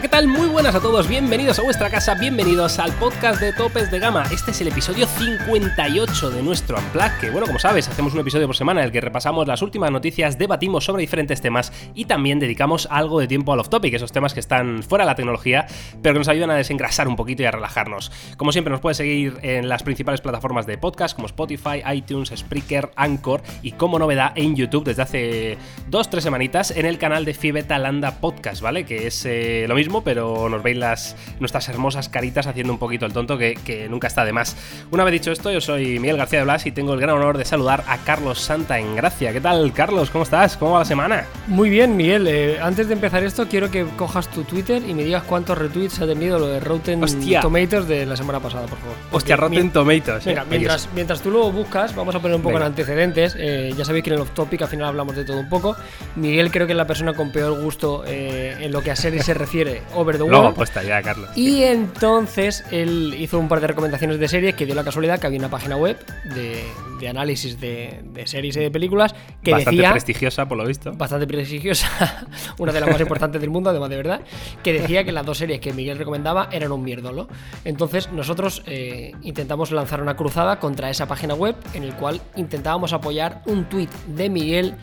¿qué tal? Buenas a todos, bienvenidos a vuestra casa, bienvenidos al podcast de Topes de Gama. Este es el episodio 58 de nuestro Unplug, que bueno, como sabes, hacemos un episodio por semana en el que repasamos las últimas noticias, debatimos sobre diferentes temas y también dedicamos algo de tiempo al off-topic, esos temas que están fuera de la tecnología, pero que nos ayudan a desengrasar un poquito y a relajarnos. Como siempre, nos puedes seguir en las principales plataformas de podcast como Spotify, iTunes, Spreaker, Anchor y como novedad en YouTube desde hace dos, tres semanitas en el canal de Fibeta Landa Podcast, ¿vale? Que es eh, lo mismo, pero nos veis las, nuestras hermosas caritas haciendo un poquito el tonto que, que, nunca está de más. Una vez dicho esto, yo soy Miguel García de Blas y tengo el gran honor de saludar a Carlos Santa en Gracia. ¿Qué tal, Carlos? ¿Cómo estás? ¿Cómo va la semana? Muy bien, Miguel. Eh, antes de empezar esto, quiero que cojas tu Twitter y me digas cuántos retweets ha tenido lo de Rotten Hostia. Tomatoes de la semana pasada, por favor. Hostia, Rotten Tomatoes. Venga, eh. mientras, mientras tú lo buscas, vamos a poner un poco Venga. en antecedentes. Eh, ya sabéis que en el off topic al final hablamos de todo un poco. Miguel creo que es la persona con peor gusto en lo que a series se refiere over the wall. Apuesta ya, Carlos. Y entonces él hizo un par de recomendaciones de series que dio la casualidad que había una página web de, de análisis de, de series y de películas que Bastante decía prestigiosa, por lo visto. bastante prestigiosa, una de las más importantes del mundo, además de verdad, que decía que las dos series que Miguel recomendaba eran un mierdolo. Entonces nosotros eh, intentamos lanzar una cruzada contra esa página web en el cual intentábamos apoyar un tuit de Miguel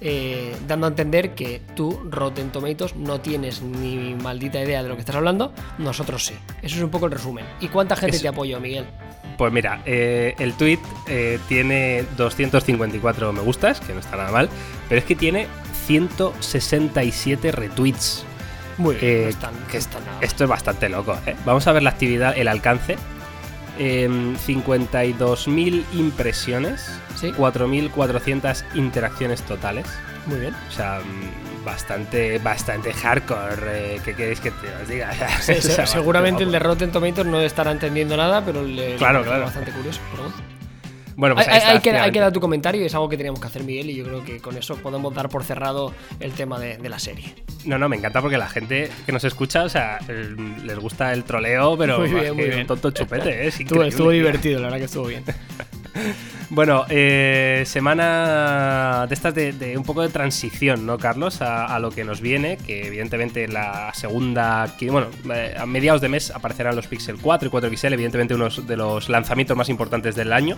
eh, dando a entender que tú, Rotten Tomatoes, no tienes ni maldita idea de lo que estás hablando, nosotros sí. Eso es un poco el resumen. ¿Y cuánta gente Eso. te apoyó, Miguel? Pues mira, eh, el tweet eh, tiene 254 me gustas, que no está nada mal, pero es que tiene 167 retweets. Muy bien, Eh, no están, que no están nada. Esto es bastante loco. Vamos a ver la actividad, el alcance. Em, 52.000 impresiones, Sí. 4.400 interacciones totales. Muy bien. O sea, mm, bastante, bastante hardcore. eh, ¿Qué queréis que te os diga? Sí, O se- sea, seguramente el de. Rotten Tomatoes no estará entendiendo nada, pero le, Claro, le claro. bastante curioso. Bueno. Pues hay, ahí está, hay que, hay que dar tu comentario y es algo que teníamos que hacer, Miguel, y yo creo que con eso podemos dar por cerrado el tema de, de la serie. No, no, me encanta porque la gente que nos escucha, o sea, eh, les gusta el troleo, pero Muy bien, muy bien. un tonto chupete, ¿eh? es Estuvo, estuvo divertido, la verdad que estuvo bien. Bueno, eh, semana de estas de, un poco de transición, ¿no, Carlos? A, lo que nos viene, que evidentemente la segunda, bueno, eh, a mediados de mes aparecerán los Pixel 4 y 4XL, evidentemente unos de los lanzamientos más importantes del año.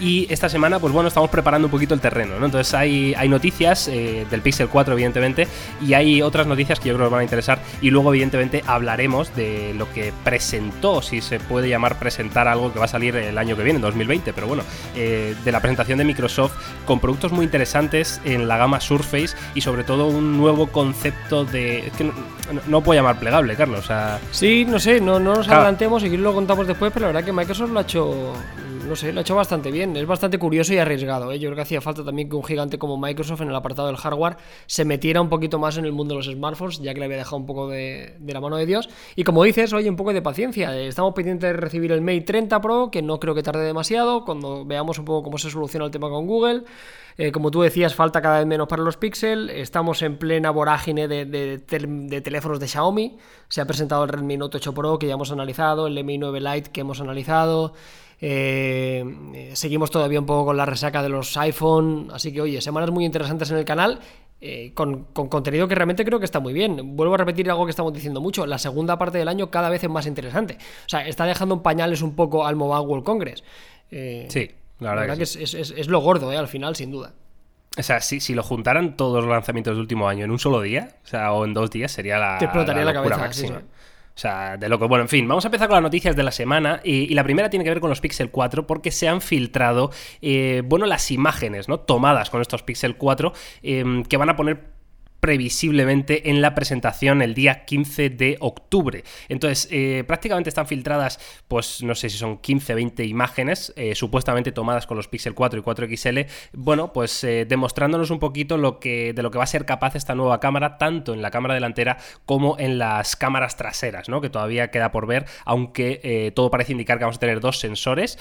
Y esta semana, pues bueno, estamos preparando un poquito el terreno, ¿no? Entonces hay, hay noticias eh, del Pixel 4, evidentemente, y hay otras noticias que yo creo que os van a interesar. Y luego, evidentemente, hablaremos de lo que presentó, si se puede llamar presentar algo que va a salir el año que viene, en 2020, pero bueno, eh, de la presentación de Microsoft con productos muy interesantes en la gama Surface y sobre todo un nuevo concepto de... Es que no, no- no puedo llamar plegable, Carlos, o sea... Sí, no sé, no, no nos Claro. adelantemos y lo contamos después, pero la verdad que Microsoft lo ha hecho, no sé, lo ha hecho bastante bien. Es bastante curioso y arriesgado. ¿eh? Yo creo que hacía falta también que un gigante como Microsoft en el apartado del hardware se metiera un poquito más en el mundo de los smartphones, ya que le había dejado un poco de, la mano de Dios. Y como dices, oye, un poco de paciencia. Eh, Estamos pendientes de recibir el Mate 30 Pro, que no creo que tarde demasiado, cuando veamos un poco cómo se soluciona el tema con Google. Eh, como tú decías, falta cada vez menos para los Pixel. Estamos en plena vorágine de, de teléfonos de Xiaomi. Se ha presentado el Redmi Note 8 Pro que ya hemos analizado, el Mi 9 Lite que hemos analizado. Eh, eh, seguimos todavía un poco con la resaca de los iPhone. Así que, oye, semanas muy interesantes en el canal. eh, con, con contenido que realmente creo que está muy bien. Vuelvo a repetir algo que estamos diciendo mucho. La segunda parte del año cada vez es más interesante. O sea, está dejando en pañales un poco al Mobile World Congress. Eh, Sí, la la verdad, verdad que que sí. es, es- es- es lo gordo, ¿eh? Al final, sin duda. O sea, si, si lo juntaran todos los lanzamientos del último año en un solo día, o sea, o en dos días, sería la, Te explotaría la cabeza, sí, máxima. sí. O sea, de loco. Bueno, en fin, vamos a empezar con las noticias de la semana. Y, la primera tiene que ver con los Pixel 4, porque se han filtrado, eh, bueno, las imágenes, ¿no? Tomadas con estos Pixel 4, eh, que van a poner previsiblemente en la presentación el día 15 de octubre. Entonces, eh, prácticamente están filtradas, pues no sé si son 15, 20 imágenes, eh, supuestamente tomadas con los Pixel 4 y 4XL, bueno, pues eh, demostrándonos un poquito lo que, de lo que va a ser capaz esta nueva cámara, tanto en la cámara delantera como en las cámaras traseras, ¿no? Que todavía queda por ver, aunque todo parece indicar que vamos a tener dos sensores,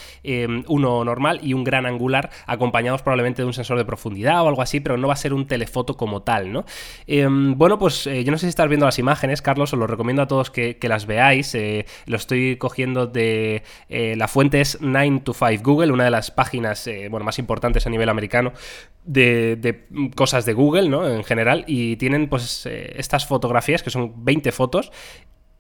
uno normal y un gran angular, acompañados probablemente de un sensor de profundidad o algo así, pero no va a ser un telefoto como tal, ¿no? Em, bueno, pues yo no sé si estás viendo las imágenes, Carlos, os lo recomiendo a todos que, las veáis. lo estoy cogiendo de... la fuente es 9 to 5 Google, una de las páginas más importantes a nivel americano de, de, cosas de Google, ¿no? En general, y tienen pues estas fotografías que son 20 fotos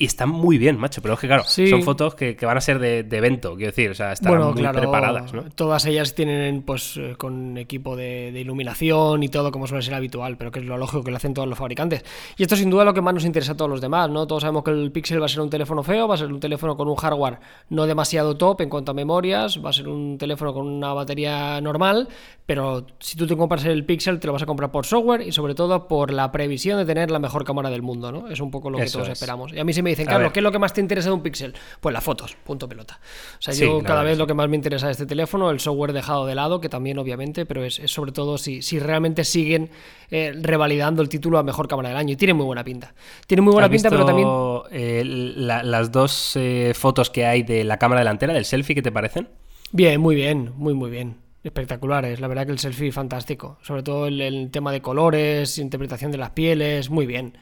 y están muy bien, macho. Pero es que, claro, son fotos que, van a ser de, evento, quiero decir. O sea, están muy preparadas, ¿no? Todas ellas tienen, pues, eh, con equipo de, iluminación y todo, como suele ser habitual, pero que es lo lógico que lo hacen todos los fabricantes. Y esto, sin duda, es lo que más nos interesa a todos los demás, ¿no? Todos sabemos que el Pixel va a ser un teléfono feo, va a ser un teléfono con un hardware no demasiado top en cuanto a memorias, va a ser un teléfono con una batería normal, pero si tú te compras el Pixel, te lo vas a comprar por software y, sobre todo, por la previsión de tener la mejor cámara del mundo, ¿no? Es un poco lo que todos esperamos. Y a mí se me dicen, Carlos, ¿qué es lo que más te interesa de un Pixel? Pues las fotos, punto pelota. O sea, yo cada vez lo que más me interesa de este teléfono, el software dejado de lado, que también obviamente, pero es, sobre todo si, si realmente siguen eh, revalidando el título a mejor cámara del año. Y tiene muy buena pinta. Tiene muy buena pinta, pero también... Eh, las dos eh, fotos que hay de la cámara delantera, del selfie, ¿qué te parecen? Bien, muy bien, muy, muy bien espectaculares. La verdad que el selfie fantástico. Sobre todo el, tema de colores, interpretación de las pieles, muy bien.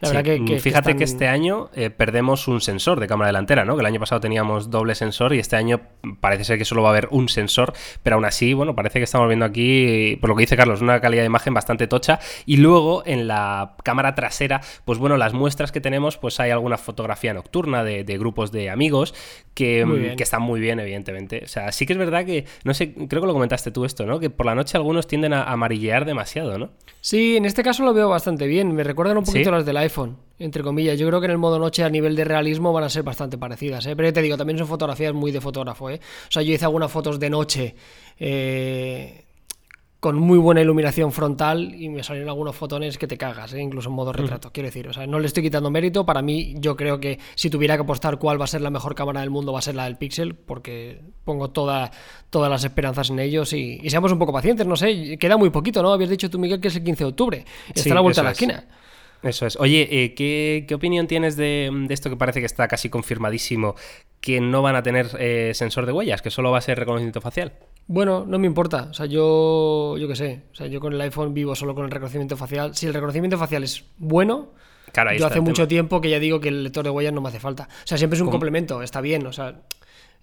Mm, fíjate que, este año eh, perdemos un sensor de cámara delantera, ¿no? Que el año pasado teníamos doble sensor y este año parece ser que solo va a haber un sensor, pero aún así, bueno, parece que estamos viendo aquí, por lo que dice Carlos, una calidad de imagen bastante tocha. Y luego en la cámara trasera, pues bueno, las muestras que tenemos, pues hay alguna fotografía nocturna de, grupos de amigos que, mm, que, están muy bien, evidentemente. O sea, sí que es verdad que, no sé, creo que lo comentaste tú esto, ¿no? Que por la noche algunos tienden a amarillear demasiado, ¿no? Sí, en este caso lo veo bastante bien. Me recuerdan un poquito las del iPhone, entre comillas. Yo creo que en el modo noche a nivel de realismo van a ser bastante parecidas. ¿eh? Pero te digo, también son fotografías muy de fotógrafo. ¿eh? O sea, yo hice algunas fotos de noche eh, con muy buena iluminación frontal y me salieron algunos fotones que te cagas, ¿eh? incluso en modo retrato. Quiero decir, o sea, no le estoy quitando mérito. Para mí, yo creo que si tuviera que apostar cuál va a ser la mejor cámara del mundo, va a ser la del Pixel, porque pongo toda, todas las esperanzas en ellos y, seamos un poco pacientes. No sé, queda muy poquito, ¿no? Habías dicho tú, Miguel, que es el 15 de octubre. Está a la vuelta de la esquina. Eso es. Oye, eh, ¿qué, opinión tienes de, esto que parece que está casi confirmadísimo que no van a tener eh, sensor de huellas, que solo va a ser reconocimiento facial? Bueno, no me importa. O sea, yo, yo qué sé. O sea, yo con el iPhone vivo solo con el reconocimiento facial. Si el reconocimiento facial es bueno, yo hace mucho tiempo que ya digo que el lector de huellas no me hace falta. O sea, siempre es un complemento, está bien. O sea,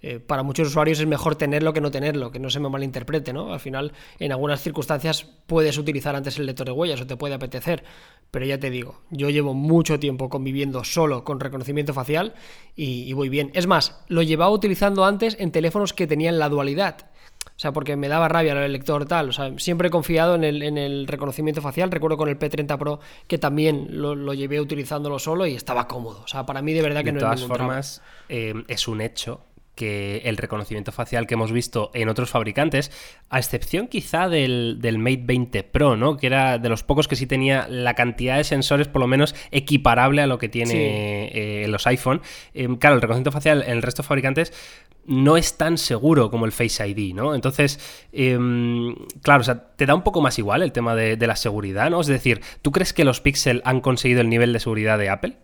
eh, para muchos usuarios es mejor tenerlo que no tenerlo, que no se me malinterprete, ¿no? Al final, en algunas circunstancias puedes utilizar antes el lector de huellas o te puede apetecer, pero ya te digo, yo llevo mucho tiempo conviviendo solo con reconocimiento facial y, y voy bien. Es más, lo llevaba utilizando antes en teléfonos que tenían la dualidad. O sea, porque me daba rabia el lector tal. O sea, siempre he confiado en el, reconocimiento facial. Recuerdo con el P30 Pro que también lo, llevé utilizándolo solo y estaba cómodo. O sea, para mí de verdad que no es De todas formas, eh, es un hecho que el reconocimiento facial que hemos visto en otros fabricantes, a excepción quizá del, Mate 20 Pro, ¿no? Que era de los pocos que sí tenía la cantidad de sensores por lo menos equiparable a lo que tiene eh, los iPhone. Eh, claro, el reconocimiento facial en el resto de fabricantes no es tan seguro como el Face ID, ¿no? Entonces, em, claro, o sea, te da un poco más igual el tema de, de la seguridad, ¿no? Es decir, ¿tú crees que los Pixel han conseguido el nivel de seguridad de Apple?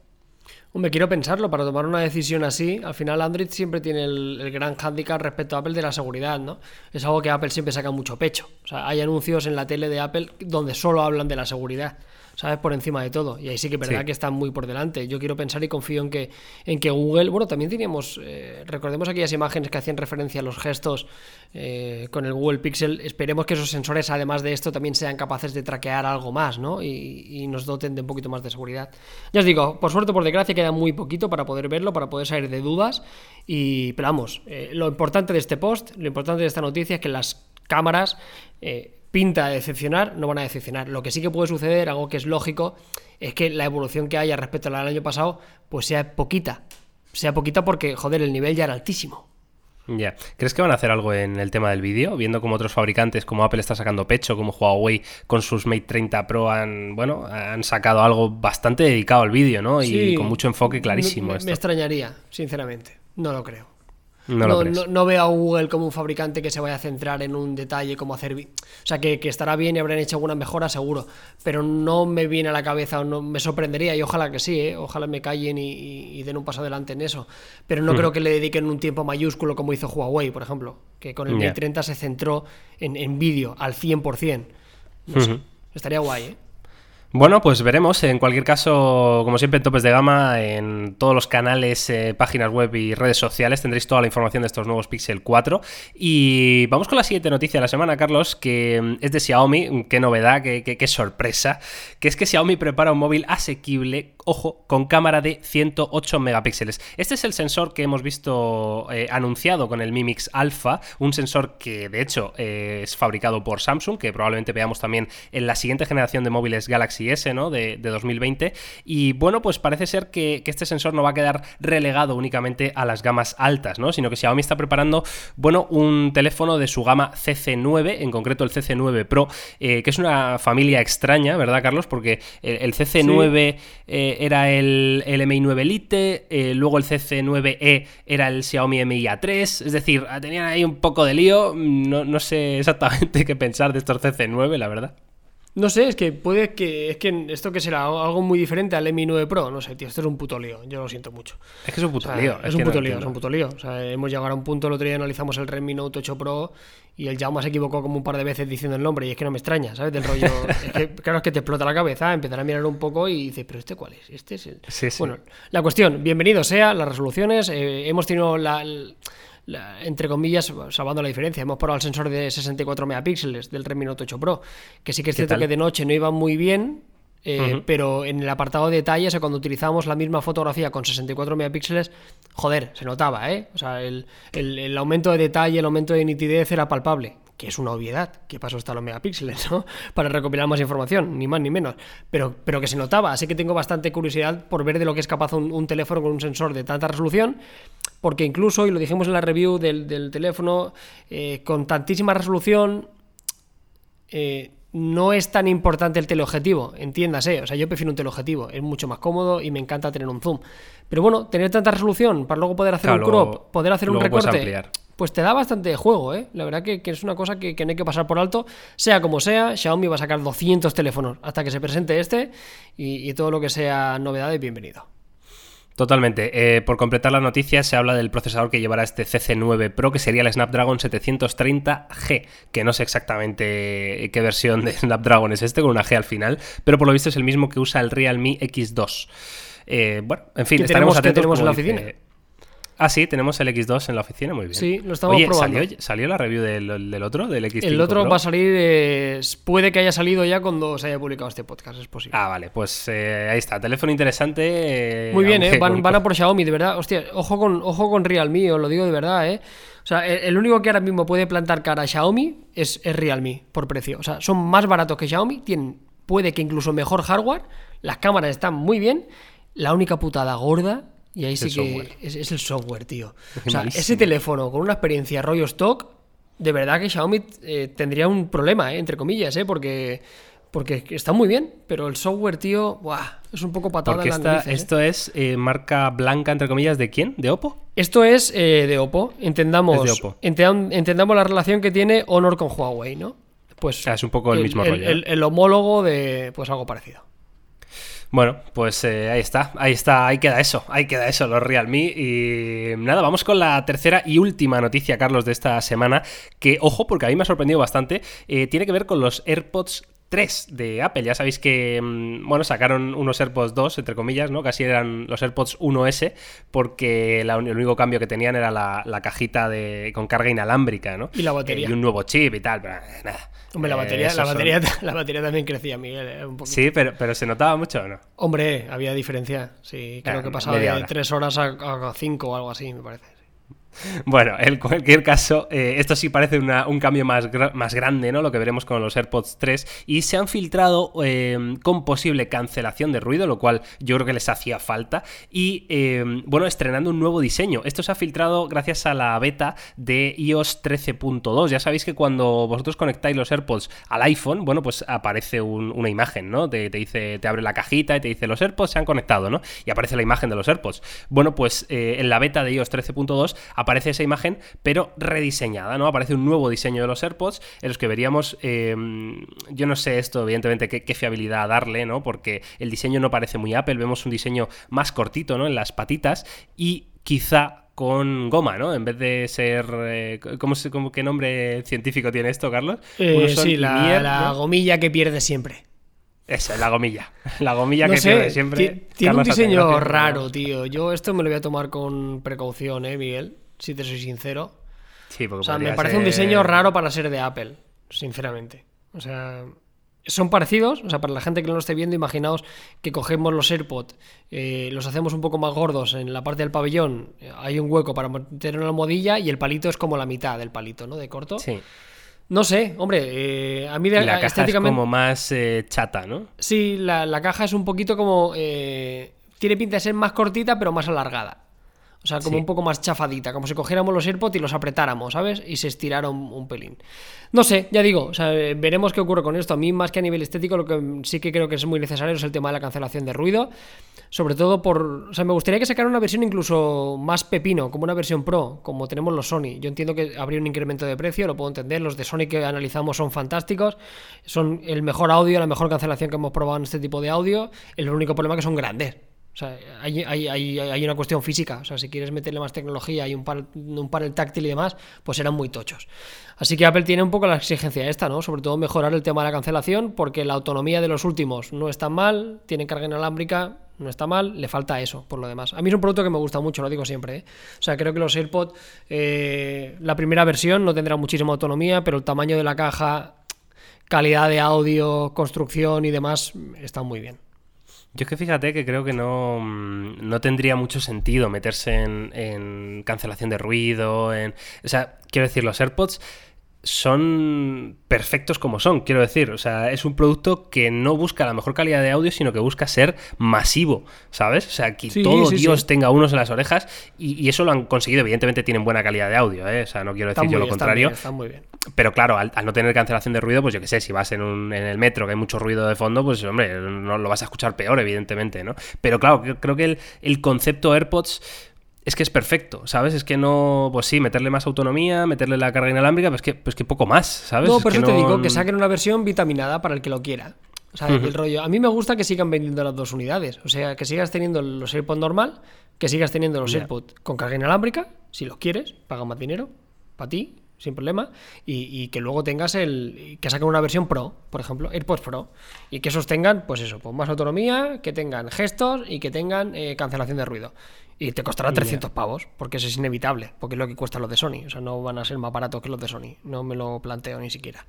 Hombre, quiero pensarlo, para tomar una decisión así, al final Android siempre tiene el, gran hándicap respecto a Apple de la seguridad, ¿no? Es algo que Apple siempre saca mucho pecho. O sea, hay anuncios en la tele de Apple donde solo hablan de la seguridad. ¿Sabes? Por encima de todo. Y ahí sí que es verdad que están muy por delante. Yo quiero pensar y confío en que, en que Google, bueno, también teníamos, eh, recordemos aquellas imágenes que hacían referencia a los gestos eh, con el Google Pixel. Esperemos que esos sensores, además de esto, también sean capaces de traquear algo más, ¿no? Y, nos doten de un poquito más de seguridad. Ya os digo, por suerte, por desgracia, queda muy poquito para poder verlo, para poder salir de dudas. Y, pero vamos, eh, lo importante de este post, lo importante de esta noticia es que las cámaras pinta de decepcionar, no van a decepcionar. Lo que sí que puede suceder, algo que es lógico, es que la evolución que haya respecto al año pasado, pues sea poquita. Sea poquita porque, joder, el nivel ya era altísimo. Ya. ¿Crees que van a hacer algo en el tema del vídeo? Viendo como otros fabricantes, como Apple está sacando pecho, como Huawei con sus Mate 30 Pro han, bueno, han sacado algo bastante dedicado al vídeo, ¿no? Y con mucho enfoque clarísimo. me extrañaría, sinceramente. No lo creo. No, veo a Google como un fabricante que se vaya a centrar en un detalle como hacer... O sea, que, estará bien y habrán hecho alguna mejora, seguro. Pero no me viene a la cabeza o no me sorprendería, y ojalá que sí, ¿eh? ojalá me callen y, den un paso adelante en eso. Pero no hmm. creo que le dediquen un tiempo mayúsculo como hizo Huawei, por ejemplo, que con el Mate 30 se centró en, vídeo al 100%. No Estaría guay, ¿eh? Bueno, pues veremos. En cualquier caso, como siempre, en topes de gama, en todos los canales, eh, páginas web y redes sociales tendréis toda la información de estos nuevos Pixel 4. Y vamos con la siguiente noticia de la semana, Carlos, que mm, es de Xiaomi. Qué novedad, qué, qué sorpresa. Que es que Xiaomi prepara un móvil asequible ojo, con cámara de 108 megapíxeles. Este es el sensor que hemos visto eh, anunciado con el Mi Mix Alpha, un sensor que de hecho eh, es fabricado por Samsung, que probablemente veamos también en la siguiente generación de móviles Galaxy S, ¿no? De, 2020. Y bueno, pues parece ser que, este sensor no va a quedar relegado únicamente a las gamas altas, ¿no? Sino que Xiaomi está preparando, bueno, un teléfono de su gama CC9, en concreto el CC9 Pro, eh, que es una familia extraña, ¿verdad, Carlos? Porque el, CC9 era el, Mi 9 Lite, eh, luego el CC9E era el Xiaomi Mi A3, es decir, tenían ahí un poco de lío, no, no sé exactamente qué pensar de estos CC9, la verdad. No sé, es que puede que. Es que esto que será algo muy diferente al Mi 9 Pro. No sé, tío, esto es un puto lío. Yo lo siento mucho. Es que es un puto lío. Es, un puto lío, es un puto lío. O sea, hemos llegado a un punto, el otro día analizamos el Redmi Note 8 Pro y el Jaume se equivocó como un par de veces diciendo el nombre y es que no me extraña, ¿sabes? Del rollo. es que, claro, es que te explota la cabeza, empezar a mirar un poco y dices, ¿pero este cuál es? Este es el. Sí, sí. Bueno, la cuestión, bienvenido sea, las resoluciones. Eh, hemos tenido la entre comillas, salvando la diferencia, hemos probado el sensor de 64 megapíxeles del Redmi Note 8 Pro, que sí que es cierto que de noche no iba muy bien, eh, pero en el apartado de detalles, o cuando utilizamos la misma fotografía con 64 megapíxeles, joder, se notaba, ¿eh? O sea, el, el aumento de detalle, el aumento de nitidez era palpable que es una obviedad, que pasó hasta los megapíxeles, ¿no? Para recopilar más información, ni más ni menos. Pero, pero que se notaba, así que tengo bastante curiosidad por ver de lo que es capaz un, teléfono con un sensor de tanta resolución, porque incluso, y lo dijimos en la review del, teléfono, eh, con tantísima resolución, eh, no es tan importante el teleobjetivo, entiéndase. O sea, yo prefiero un teleobjetivo, es mucho más cómodo y me encanta tener un zoom. Pero bueno, tener tanta resolución para luego poder hacer un crop, poder hacer un recorte pues te da bastante juego, ¿eh? La verdad que, es una cosa que, no hay que pasar por alto. Sea como sea, Xiaomi va a sacar 200 teléfonos hasta que se presente este y, todo lo que sea novedad es bienvenido. Totalmente. Eh, por completar la noticia, se habla del procesador que llevará este CC9 Pro, que sería el Snapdragon 730G, que no sé exactamente qué versión de Snapdragon es este, con una G al final, pero por lo visto es el mismo que usa el Realme X2. Eh, bueno, en fin, estaremos atentos. tenemos en la oficina? Ah, sí, tenemos el X2 en la oficina, muy bien. Sí, lo estamos probando. ¿salió, ¿salió, la review del, otro, del X5 El otro va a salir, puede que haya salido ya cuando se haya publicado este podcast, es posible. Ah, vale, pues eh, ahí está, teléfono interesante. Eh, muy bien, ¿eh? Van, a por Xiaomi, de verdad. Hostia, ojo con, ojo con Realme, os lo digo de verdad, ¿eh? O sea, el, único que ahora mismo puede plantar cara a Xiaomi es, es Realme, por precio. O sea, son más baratos que Xiaomi, tienen, puede que incluso mejor hardware, las cámaras están muy bien. La única putada gorda y ahí sí que es, el software, tío. o sea, ese teléfono con una experiencia rollo stock, de verdad que Xiaomi eh, tendría un problema, eh, entre comillas, eh, porque, porque está muy bien, pero el software, tío, buah, es un poco patada porque esta, ¿eh? Esto es marca blanca, entre comillas, ¿de quién? ¿De Oppo? Esto es de Oppo. Entendamos, entendamos la relación que tiene Honor con Huawei, ¿no? Pues es un poco el, mismo rollo. el homólogo de pues algo parecido. Bueno, pues eh, ahí está, ahí está, ahí queda eso, ahí queda eso, los Realme. Y nada, vamos con la tercera y última noticia, Carlos, de esta semana, que, ojo, porque a mí me ha sorprendido bastante, eh, tiene que ver con los AirPods 3 de Apple. Ya sabéis que, mm, bueno, sacaron unos AirPods 2, entre comillas, ¿no? Casi eran los AirPods 1S, porque el único cambio que tenían era la, cajita de, con carga inalámbrica, ¿no? Y la batería. y un nuevo chip y tal, pero nada. Hombre, la batería, la, batería, la batería también crecía, Miguel. Un sí, pero, pero ¿se notaba mucho o no? Hombre, había diferencia. Sí, creo que pasaba de 3 horas a 5 o algo así, me parece. Bueno, en cualquier caso, eh, esto sí parece un cambio más, más, grande, ¿no? Lo que veremos con los AirPods 3. Y se han filtrado em, con posible cancelación de ruido, lo cual yo creo que les hacía falta. Y em, bueno, estrenando un nuevo diseño. Esto se ha filtrado gracias a la beta de iOS 13.2. Ya sabéis que cuando vosotros conectáis los AirPods al iPhone, bueno, pues aparece una imagen, ¿no? Te, dice, te abre la cajita y te dice los AirPods se han conectado, ¿no? Y aparece la imagen de los AirPods. Bueno, pues eh, en la beta de iOS 13.2 aparece esa imagen, pero rediseñada, ¿no? Aparece un nuevo diseño de los AirPods en los que veríamos, em, yo no sé esto, evidentemente, qué, fiabilidad darle, ¿no? Porque el diseño no parece muy Apple, vemos un diseño más cortito, ¿no? En las patitas y quizá con goma, ¿no? En vez de ser... Eh, ¿cómo, ¿Qué nombre científico tiene esto, Carlos? Eh, sí, la, gomilla que pierde siempre. Esa es la gomilla. La gomilla No que sé, tiene siempre. ti- tiene un Carlos diseño Alcaraz. raro, tío. Yo esto me lo voy a tomar con precaución, ¿eh, Miguel? Si te soy sincero. Sí, porque O sea, me parece un diseño raro para ser de Apple, sinceramente. O sea, son parecidos. O sea, para la gente que no lo esté viendo, imaginaos que cogemos los AirPods, eh, los hacemos un poco más gordos en la parte del pabellón. eh, Hay un hueco para meter una almohadilla y el palito es como la mitad del palito, ¿no? De corto. Sí. No sé, hombre, eh, a mí de, la caja es como más eh, chata, ¿no? Sí, la, la caja es un poquito como. tiene pinta de ser más cortita, pero más alargada. O sea, como Sí. un poco más chafadita, como si cogiéramos los AirPods y los apretáramos, ¿sabes? Y se estirara un, pelín. No sé, ya digo, o sea, veremos qué ocurre con esto. A mí, más que a nivel estético, lo que sí que creo que es muy necesario es el tema de la cancelación de ruido. Sobre todo por. O sea, me gustaría que sacaran una versión incluso más pepino, como una versión pro, como tenemos los Sony. Yo entiendo que habría un incremento de precio, lo puedo entender. Los de Sony que analizamos son fantásticos. Son el mejor audio, la mejor cancelación que hemos probado en este tipo de audio. El único problema es que son grandes. O sea, hay, hay- hay- hay una cuestión física. O sea, si quieres meterle más tecnología y un, par- un panel táctil y demás, pues serán muy tochos. Así que Apple tiene un poco la exigencia esta, ¿no? Sobre todo mejorar el tema de la cancelación, porque la autonomía de los últimos no está mal, tiene carga inalámbrica, no está mal, le falta eso, por lo demás. A mí es un producto que me gusta mucho, lo digo siempre. ¿eh? O sea, creo que los AirPods, eh, la primera versión no tendrá muchísima autonomía, pero el tamaño de la caja, calidad de audio, construcción y demás, está muy bien. Yo es que fíjate que creo que no, mm, no tendría mucho sentido meterse en, en cancelación de ruido, en... O sea, quiero decir, los AirPods son perfectos como son, quiero decir. O sea, es un producto que no busca la mejor calidad de audio, sino que busca ser masivo, ¿sabes? O sea, que Sí, todo sí, Dios sí. tenga unos en las orejas y, y eso lo han conseguido. Evidentemente tienen buena calidad de audio, ¿eh? O sea, no quiero decir Está yo lo bien, está contrario. bien, está muy bien. Pero claro, al, al no tener cancelación de ruido, pues yo qué sé, si vas en, un, en el metro que hay mucho ruido de fondo, pues hombre, no lo vas a escuchar peor, evidentemente, ¿no? Pero claro, creo, creo que el, el concepto AirPods es que es perfecto, ¿sabes? Es que no, pues sí, meterle más autonomía, meterle la carga inalámbrica, pues que, pues que poco más, ¿sabes? No, Es por que eso te no- digo que saquen una versión vitaminada para el que lo quiera. O sea, el rollo. A mí me gusta que sigan vendiendo las dos unidades. O sea, que sigas teniendo los AirPods normal, que sigas teniendo los Ya. AirPods con carga inalámbrica, si los quieres, paga más dinero, para ti, sin problema. Y, y que luego tengas el. que saquen una versión Pro, por ejemplo, AirPods Pro. Y que esos tengan, pues eso, pues más autonomía, que tengan gestos y que tengan eh, cancelación de ruido. Y te costará 300 pavos, porque eso es inevitable, porque es lo que cuestan los de Sony. O sea, no van a ser más baratos que los de Sony. No me lo planteo ni siquiera.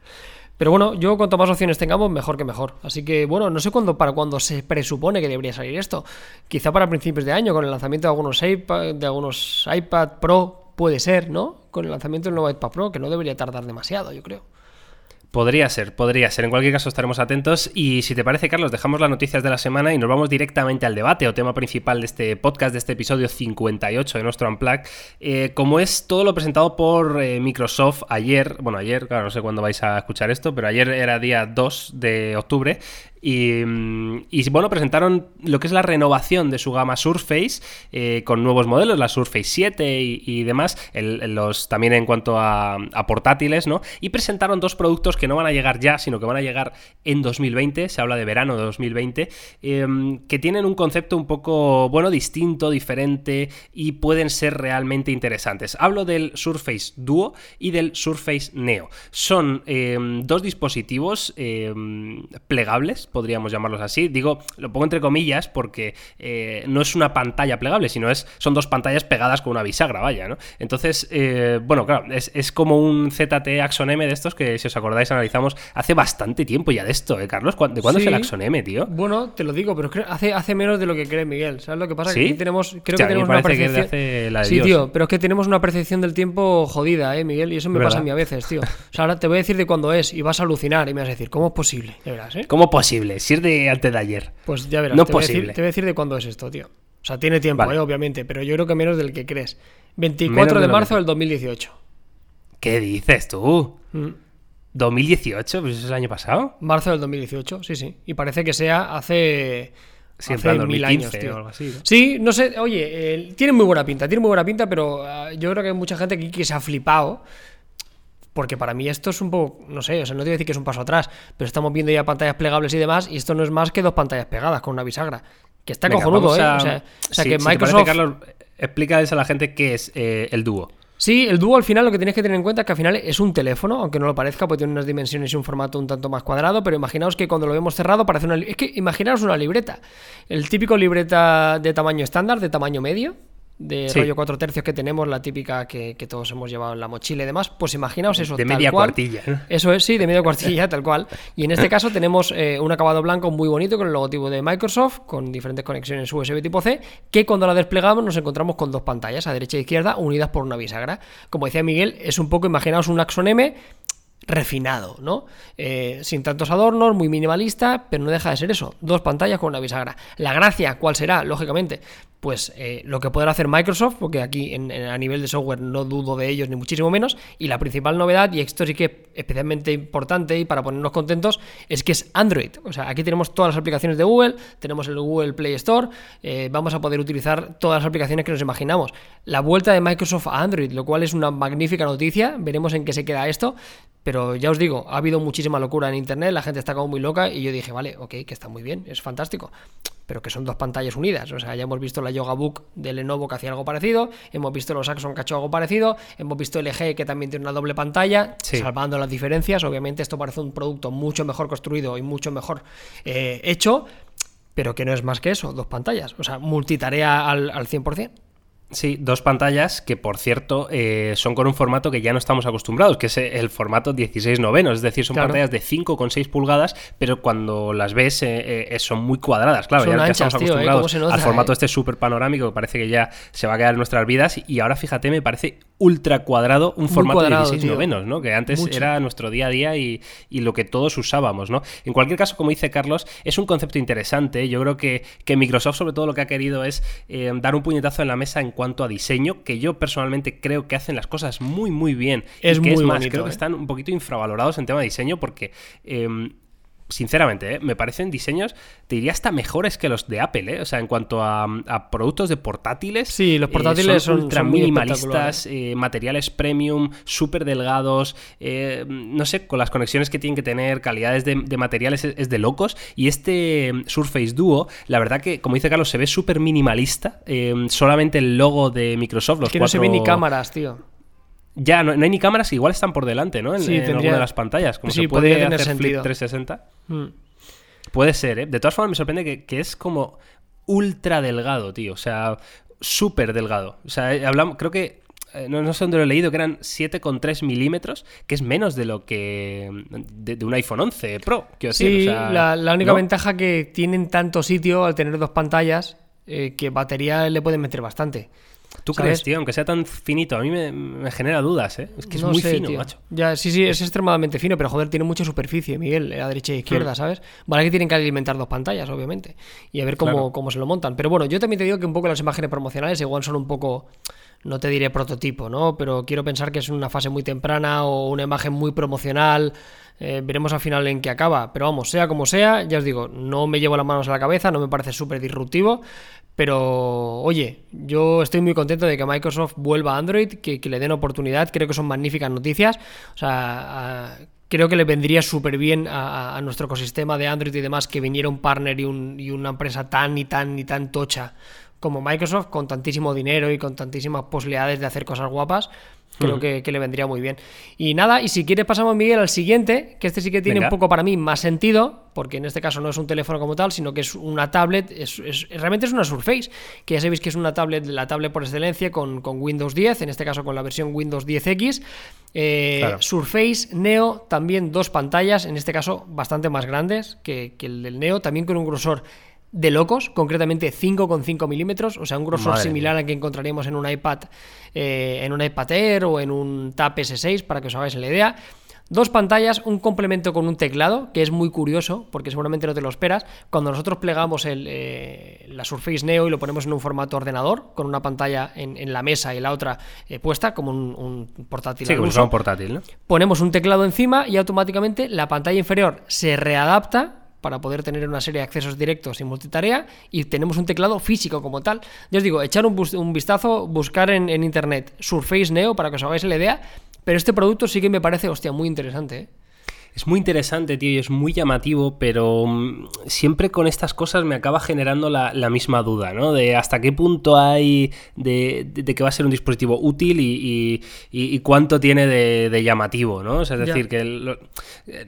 Pero bueno, yo cuanto más opciones tengamos, mejor que mejor. Así que bueno, no sé cuándo, para cuándo se presupone que debería salir esto. Quizá para principios de año, con el lanzamiento de algunos iPad, de algunos iPad Pro, puede ser, ¿no? Con el lanzamiento del nuevo iPad Pro, que no debería tardar demasiado, yo creo. Podría ser, podría ser. En cualquier caso estaremos atentos. Y si te parece, Carlos, dejamos las noticias de la semana y nos vamos directamente al debate o tema principal de este podcast, de este episodio 58 de nuestro Unplug. Eh, como es todo lo presentado por eh, Microsoft ayer, bueno, ayer, claro, no sé cuándo vais a escuchar esto, pero ayer era día 2 de octubre. Y, mm, y, bueno, presentaron lo que es la renovación de su gama Surface eh, con nuevos modelos, la Surface 7 y, demás, los, también en cuanto a, portátiles, ¿no? Y presentaron dos productos que no van a llegar ya, sino que van a llegar en 2020, se habla de verano de 2020, eh, que tienen un concepto un poco, bueno, distinto, diferente y pueden ser realmente interesantes. Hablo del Surface Duo y del Surface Neo. Son eh, dos dispositivos eh, plegables, podríamos llamarlos así. Digo, lo pongo entre comillas porque eh, no es una pantalla plegable, sino es, son dos pantallas pegadas con una bisagra, vaya, ¿no? Entonces, eh, bueno, claro, es, es como un ZT Axon M de estos que, si os acordáis, analizamos hace bastante tiempo ya de esto, ¿eh, Carlos? ¿Cuán- ¿De cuándo Sí. es el Axon M, tío? Bueno, te lo digo, pero hace, hace menos de lo que cree Miguel. ¿Sabes lo que pasa? ¿Sí? Que aquí tenemos, creo que tenemos una es percepción. hace la de sí, Dios. tío, pero es que tenemos una percepción del tiempo jodida, ¿eh, Miguel? Y eso me ¿Verdad? pasa a mí a veces, tío. O sea, ahora te voy a decir de cuándo es y vas a alucinar y me vas a decir, ¿cómo es posible? ¿eh? ¿Cómo posible? Si es de antes de ayer. Pues ya verás, No te, voy a posible. decir, te voy a decir de cuándo es esto, tío. O sea, tiene tiempo, Vale. ¿eh? obviamente, pero yo creo que menos del que crees. Menos 24 de marzo del 2018. ¿Qué dices tú? Mm. ¿2018? Pues eso es el año pasado. Marzo del 2018, sí, sí. Y parece que sea hace. En hace mil 2015 años, tío. o algo así, ¿no? Sí, no sé, oye, eh, tiene muy buena pinta, tiene muy buena pinta, pero ah, yo creo que hay mucha gente aquí que se ha flipado. Porque para mí esto es un poco, no sé, o sea, no te voy a decir que es un paso atrás, pero estamos viendo ya pantallas plegables y demás, y esto no es más que dos pantallas pegadas con una bisagra. Que está Venga, cojonudo, ¿eh? a- O sea, o sea Sí, que si Microsoft. parece, Carlos, explícales a la gente qué es eh, el dúo. Sí, el Duo al final lo que tienes que tener en cuenta es que al final es un teléfono, aunque no lo parezca, porque tiene unas dimensiones y un formato un tanto más cuadrado, pero imaginaos que cuando lo vemos cerrado parece una... Es que imaginaos una libreta. El típico libreta de tamaño estándar, de tamaño medio, de rollo 4 tercios que tenemos, la típica que, todos hemos llevado en la mochila y demás, pues imaginaos eso. De media cuartilla. Eso es, sí, de media cuartilla, tal cual. Y en este caso tenemos eh, un acabado blanco muy bonito con el logotipo de Microsoft, con diferentes conexiones USB tipo C, que cuando la desplegamos nos encontramos con dos pantallas, a derecha e izquierda, unidas por una bisagra. Como decía Miguel, es un poco, imaginaos un Axon M refinado, ¿no? Eh, sin tantos adornos, muy minimalista, pero no deja de ser eso, dos pantallas con una bisagra. La gracia, ¿cuál será? Lógicamente, pues eh, lo que podrá hacer Microsoft, porque aquí a nivel de software no dudo de ellos ni muchísimo menos, y la principal novedad, y esto sí que es especialmente importante y para ponernos contentos, es que es Android. O sea, aquí tenemos todas las aplicaciones de Google, tenemos el Google Play Store, eh, vamos a poder utilizar todas las aplicaciones que nos imaginamos. La vuelta de Microsoft a Android, lo cual es una magnífica noticia, veremos en qué se queda esto, pero ya os digo, ha habido muchísima locura en Internet, la gente está como muy loca y yo dije, vale, ok, que está muy bien, es fantástico pero que son dos pantallas unidas. O sea, ya hemos visto la Yoga Book de Lenovo que hacía algo parecido, hemos visto los Axon que ha hecho algo parecido, hemos visto LG que también tiene una doble pantalla, salvando las diferencias. Obviamente esto parece un producto mucho mejor construido y mucho mejor eh, hecho, pero que no es más que eso, dos pantallas. O sea, multitarea al, al 100%. Sí, dos pantallas que, por cierto, eh, son con un formato que ya no estamos acostumbrados, que es el formato 16 novenos, es decir, son pantallas de 5,6 pulgadas, pero cuando las ves eh, eh, son muy cuadradas, claro, ya estamos acostumbrados al formato este súper panorámico que parece que ya se va a quedar en nuestras vidas. Y ahora fíjate, me parece ultra cuadrado un formato de 16 novenos, ¿no? Que antes era nuestro día a día y, lo que todos usábamos, ¿no? En cualquier caso, como dice Carlos, es un concepto interesante, yo creo que, que Microsoft sobre todo lo que ha querido es dar un puñetazo en la mesa en cuanto a diseño, que yo personalmente creo que hacen las cosas muy, muy bien. Es que muy es más, creo que ¿eh? están un poquito infravalorados en tema de diseño porque em, sinceramente, ¿eh? me parecen diseños, te diría hasta mejores que los de Apple, ¿eh? O sea, en cuanto a, productos de portátiles. Sí, los portátiles son, ultra minimalistas, eh, materiales premium, súper delgados, no sé, con las conexiones que tienen que tener, calidades de, materiales, es, de locos. Y este Surface Duo, la verdad que, como dice Carlos, se ve súper minimalista. solamente el logo de Microsoft, los que no se ven ni cámaras, tío. Ya, no, hay ni cámaras, igual están por delante, ¿no? En, sí, alguna de las pantallas. Como se puede hacer flip 360. Mm. Puede ser, ¿eh? De todas formas, me sorprende que, es como ultra delgado, tío. O sea, súper delgado. O sea, eh, hablamos, creo que eh, no, sé dónde lo he leído, que eran 7,3 milímetros, que es menos de lo que. de, un iPhone 11 Pro. Quiero sí, la, única ventaja que tienen tanto sitio al tener dos pantallas, eh, que batería le pueden meter bastante. ¿Tú crees, tío? Aunque sea tan finito, a mí me, genera dudas, ¿eh? Es que es muy fino, macho. Ya, sí, sí, es extremadamente fino, pero joder, tiene mucha superficie, Miguel, a derecha e izquierda, hmm. ¿sabes? Vale que tienen que alimentar dos pantallas, obviamente, y a ver cómo, cómo se lo montan. Pero bueno, yo también te digo que un poco las imágenes promocionales igual son un poco no te diré prototipo, ¿no? Pero quiero pensar que es una fase muy temprana o una imagen muy promocional. Eh, veremos al final en qué acaba. Pero vamos, sea como sea, ya os digo, no me llevo las manos a la cabeza, no me parece súper disruptivo. Pero, oye, yo estoy muy contento de que Microsoft vuelva a Android, que, le den oportunidad. Creo que son magníficas noticias. O sea, creo que le vendría súper bien a, nuestro ecosistema de Android y demás que viniera un partner y, y una empresa tan y tan y tan tocha como Microsoft, con tantísimo dinero y con tantísimas posibilidades de hacer cosas guapas, creo que, le vendría muy bien. Y nada, y si quieres pasamos, Miguel, al siguiente, que este sí que tiene un poco para mí más sentido, porque en este caso no es un teléfono como tal, sino que es una tablet, es, realmente es una Surface, que ya sabéis que es una tablet, la tablet por excelencia con, Windows 10, en este caso con la versión Windows 10X. Eh, Surface Neo, también dos pantallas, en este caso bastante más grandes que, que el del Neo, también con un grosor de locos, concretamente 5,5 milímetros, o sea, un grosor similar al que encontraríamos en un iPad, eh, en un iPad Air o en un Tab S6, para que os hagáis la idea. Dos pantallas, un complemento con un teclado, que es muy curioso, porque seguramente no te lo esperas. Cuando nosotros plegamos el, eh, la Surface Neo y lo ponemos en un formato ordenador, con una pantalla en, la mesa y la otra eh, puesta, como un, portátil. Sí, como un portátil, ¿no? Ponemos un teclado encima y automáticamente la pantalla inferior se readapta para poder tener una serie de accesos directos y multitarea y tenemos un teclado físico como tal. Ya os digo, echar un, vistazo, buscar en, internet Surface Neo para que os hagáis la idea, pero este producto sí que me parece, hostia, muy interesante. ¿eh? Es muy interesante, tío, y es muy llamativo, pero mm, siempre con estas cosas me acaba generando la, misma duda, ¿no? De hasta qué punto hay de, que va a ser un dispositivo útil y, cuánto tiene de, llamativo, ¿no? es decir, que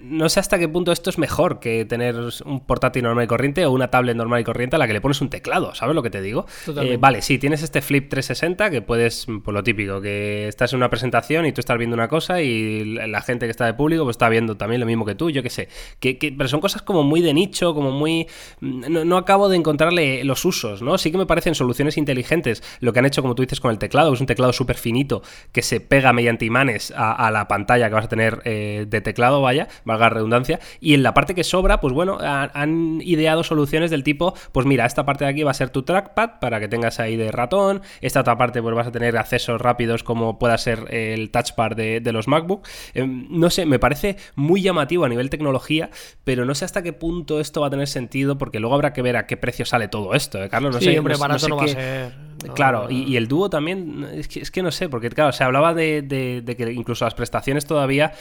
no sé hasta qué punto esto es mejor que tener un portátil normal y corriente o una tablet normal y corriente a la que le pones un teclado, ¿sabes lo que te digo? Eh, vale, sí, tienes este Flip 360 que puedes, por lo típico, que estás en una presentación y tú estás viendo una cosa y la gente que está de público pues está viendo también lo mismo que tú, yo qué sé. Que, pero son cosas como muy de nicho, como muy... Mm, no, acabo de encontrarle los usos, ¿no? Sí que me parecen soluciones inteligentes lo que han hecho, como tú dices, con el teclado, es un teclado súper finito que se pega mediante imanes a, la pantalla que vas a tener eh, de teclado, vaya, valga la redundancia, y en la parte que sobra, pues bueno, han ideado soluciones del tipo, pues mira, esta parte de aquí va a ser tu trackpad para que tengas ahí de ratón, esta otra parte pues vas a tener accesos rápidos como pueda ser el touch bar de, los MacBook. Em, no sé, me parece muy llamativo a nivel tecnología, pero no sé hasta qué punto esto va a tener sentido, porque luego habrá que ver a qué precio sale todo esto, ¿eh, Carlos? No sé, hombre, no, barato no, va a ser. claro, Y, el dúo también, es que, es que, no sé, porque claro, se hablaba de, que incluso las prestaciones todavía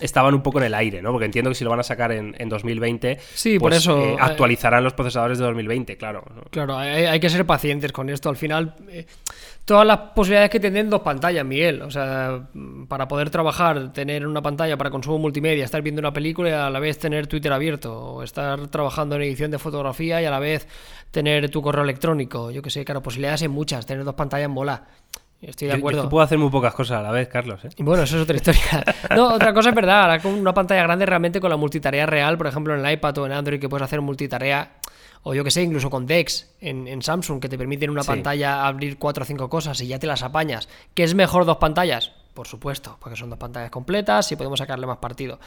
estaban un poco en el aire, ¿no? Porque entiendo que si lo van a sacar en, 2020, sí, por pues, eso eh, actualizarán los procesadores de 2020, claro. Claro, hay, que ser pacientes con esto. Al final, eh, todas las posibilidades que tienen dos pantallas, Miguel. O sea, para poder trabajar, tener una pantalla para consumo multimedia, estar viendo una película y a la vez tener Twitter abierto, o estar trabajando en edición de fotografía y a la vez tener tu correo electrónico. Yo que sé, claro, posibilidades hay muchas. Tener dos pantallas mola. Estoy de acuerdo. Yo, puedo hacer muy pocas cosas a la vez, Carlos. ¿eh? Bueno, eso es otra historia. No, otra cosa es verdad. Ahora con una pantalla grande realmente con la multitarea real, por ejemplo en el iPad o en Android que puedes hacer multitarea o yo que sé, incluso con DeX en, Samsung, que te permiten una pantalla abrir cuatro o cinco cosas y ya te las apañas. ¿Qué es mejor dos pantallas? Por supuesto, porque son dos pantallas completas y podemos sacarle más partido.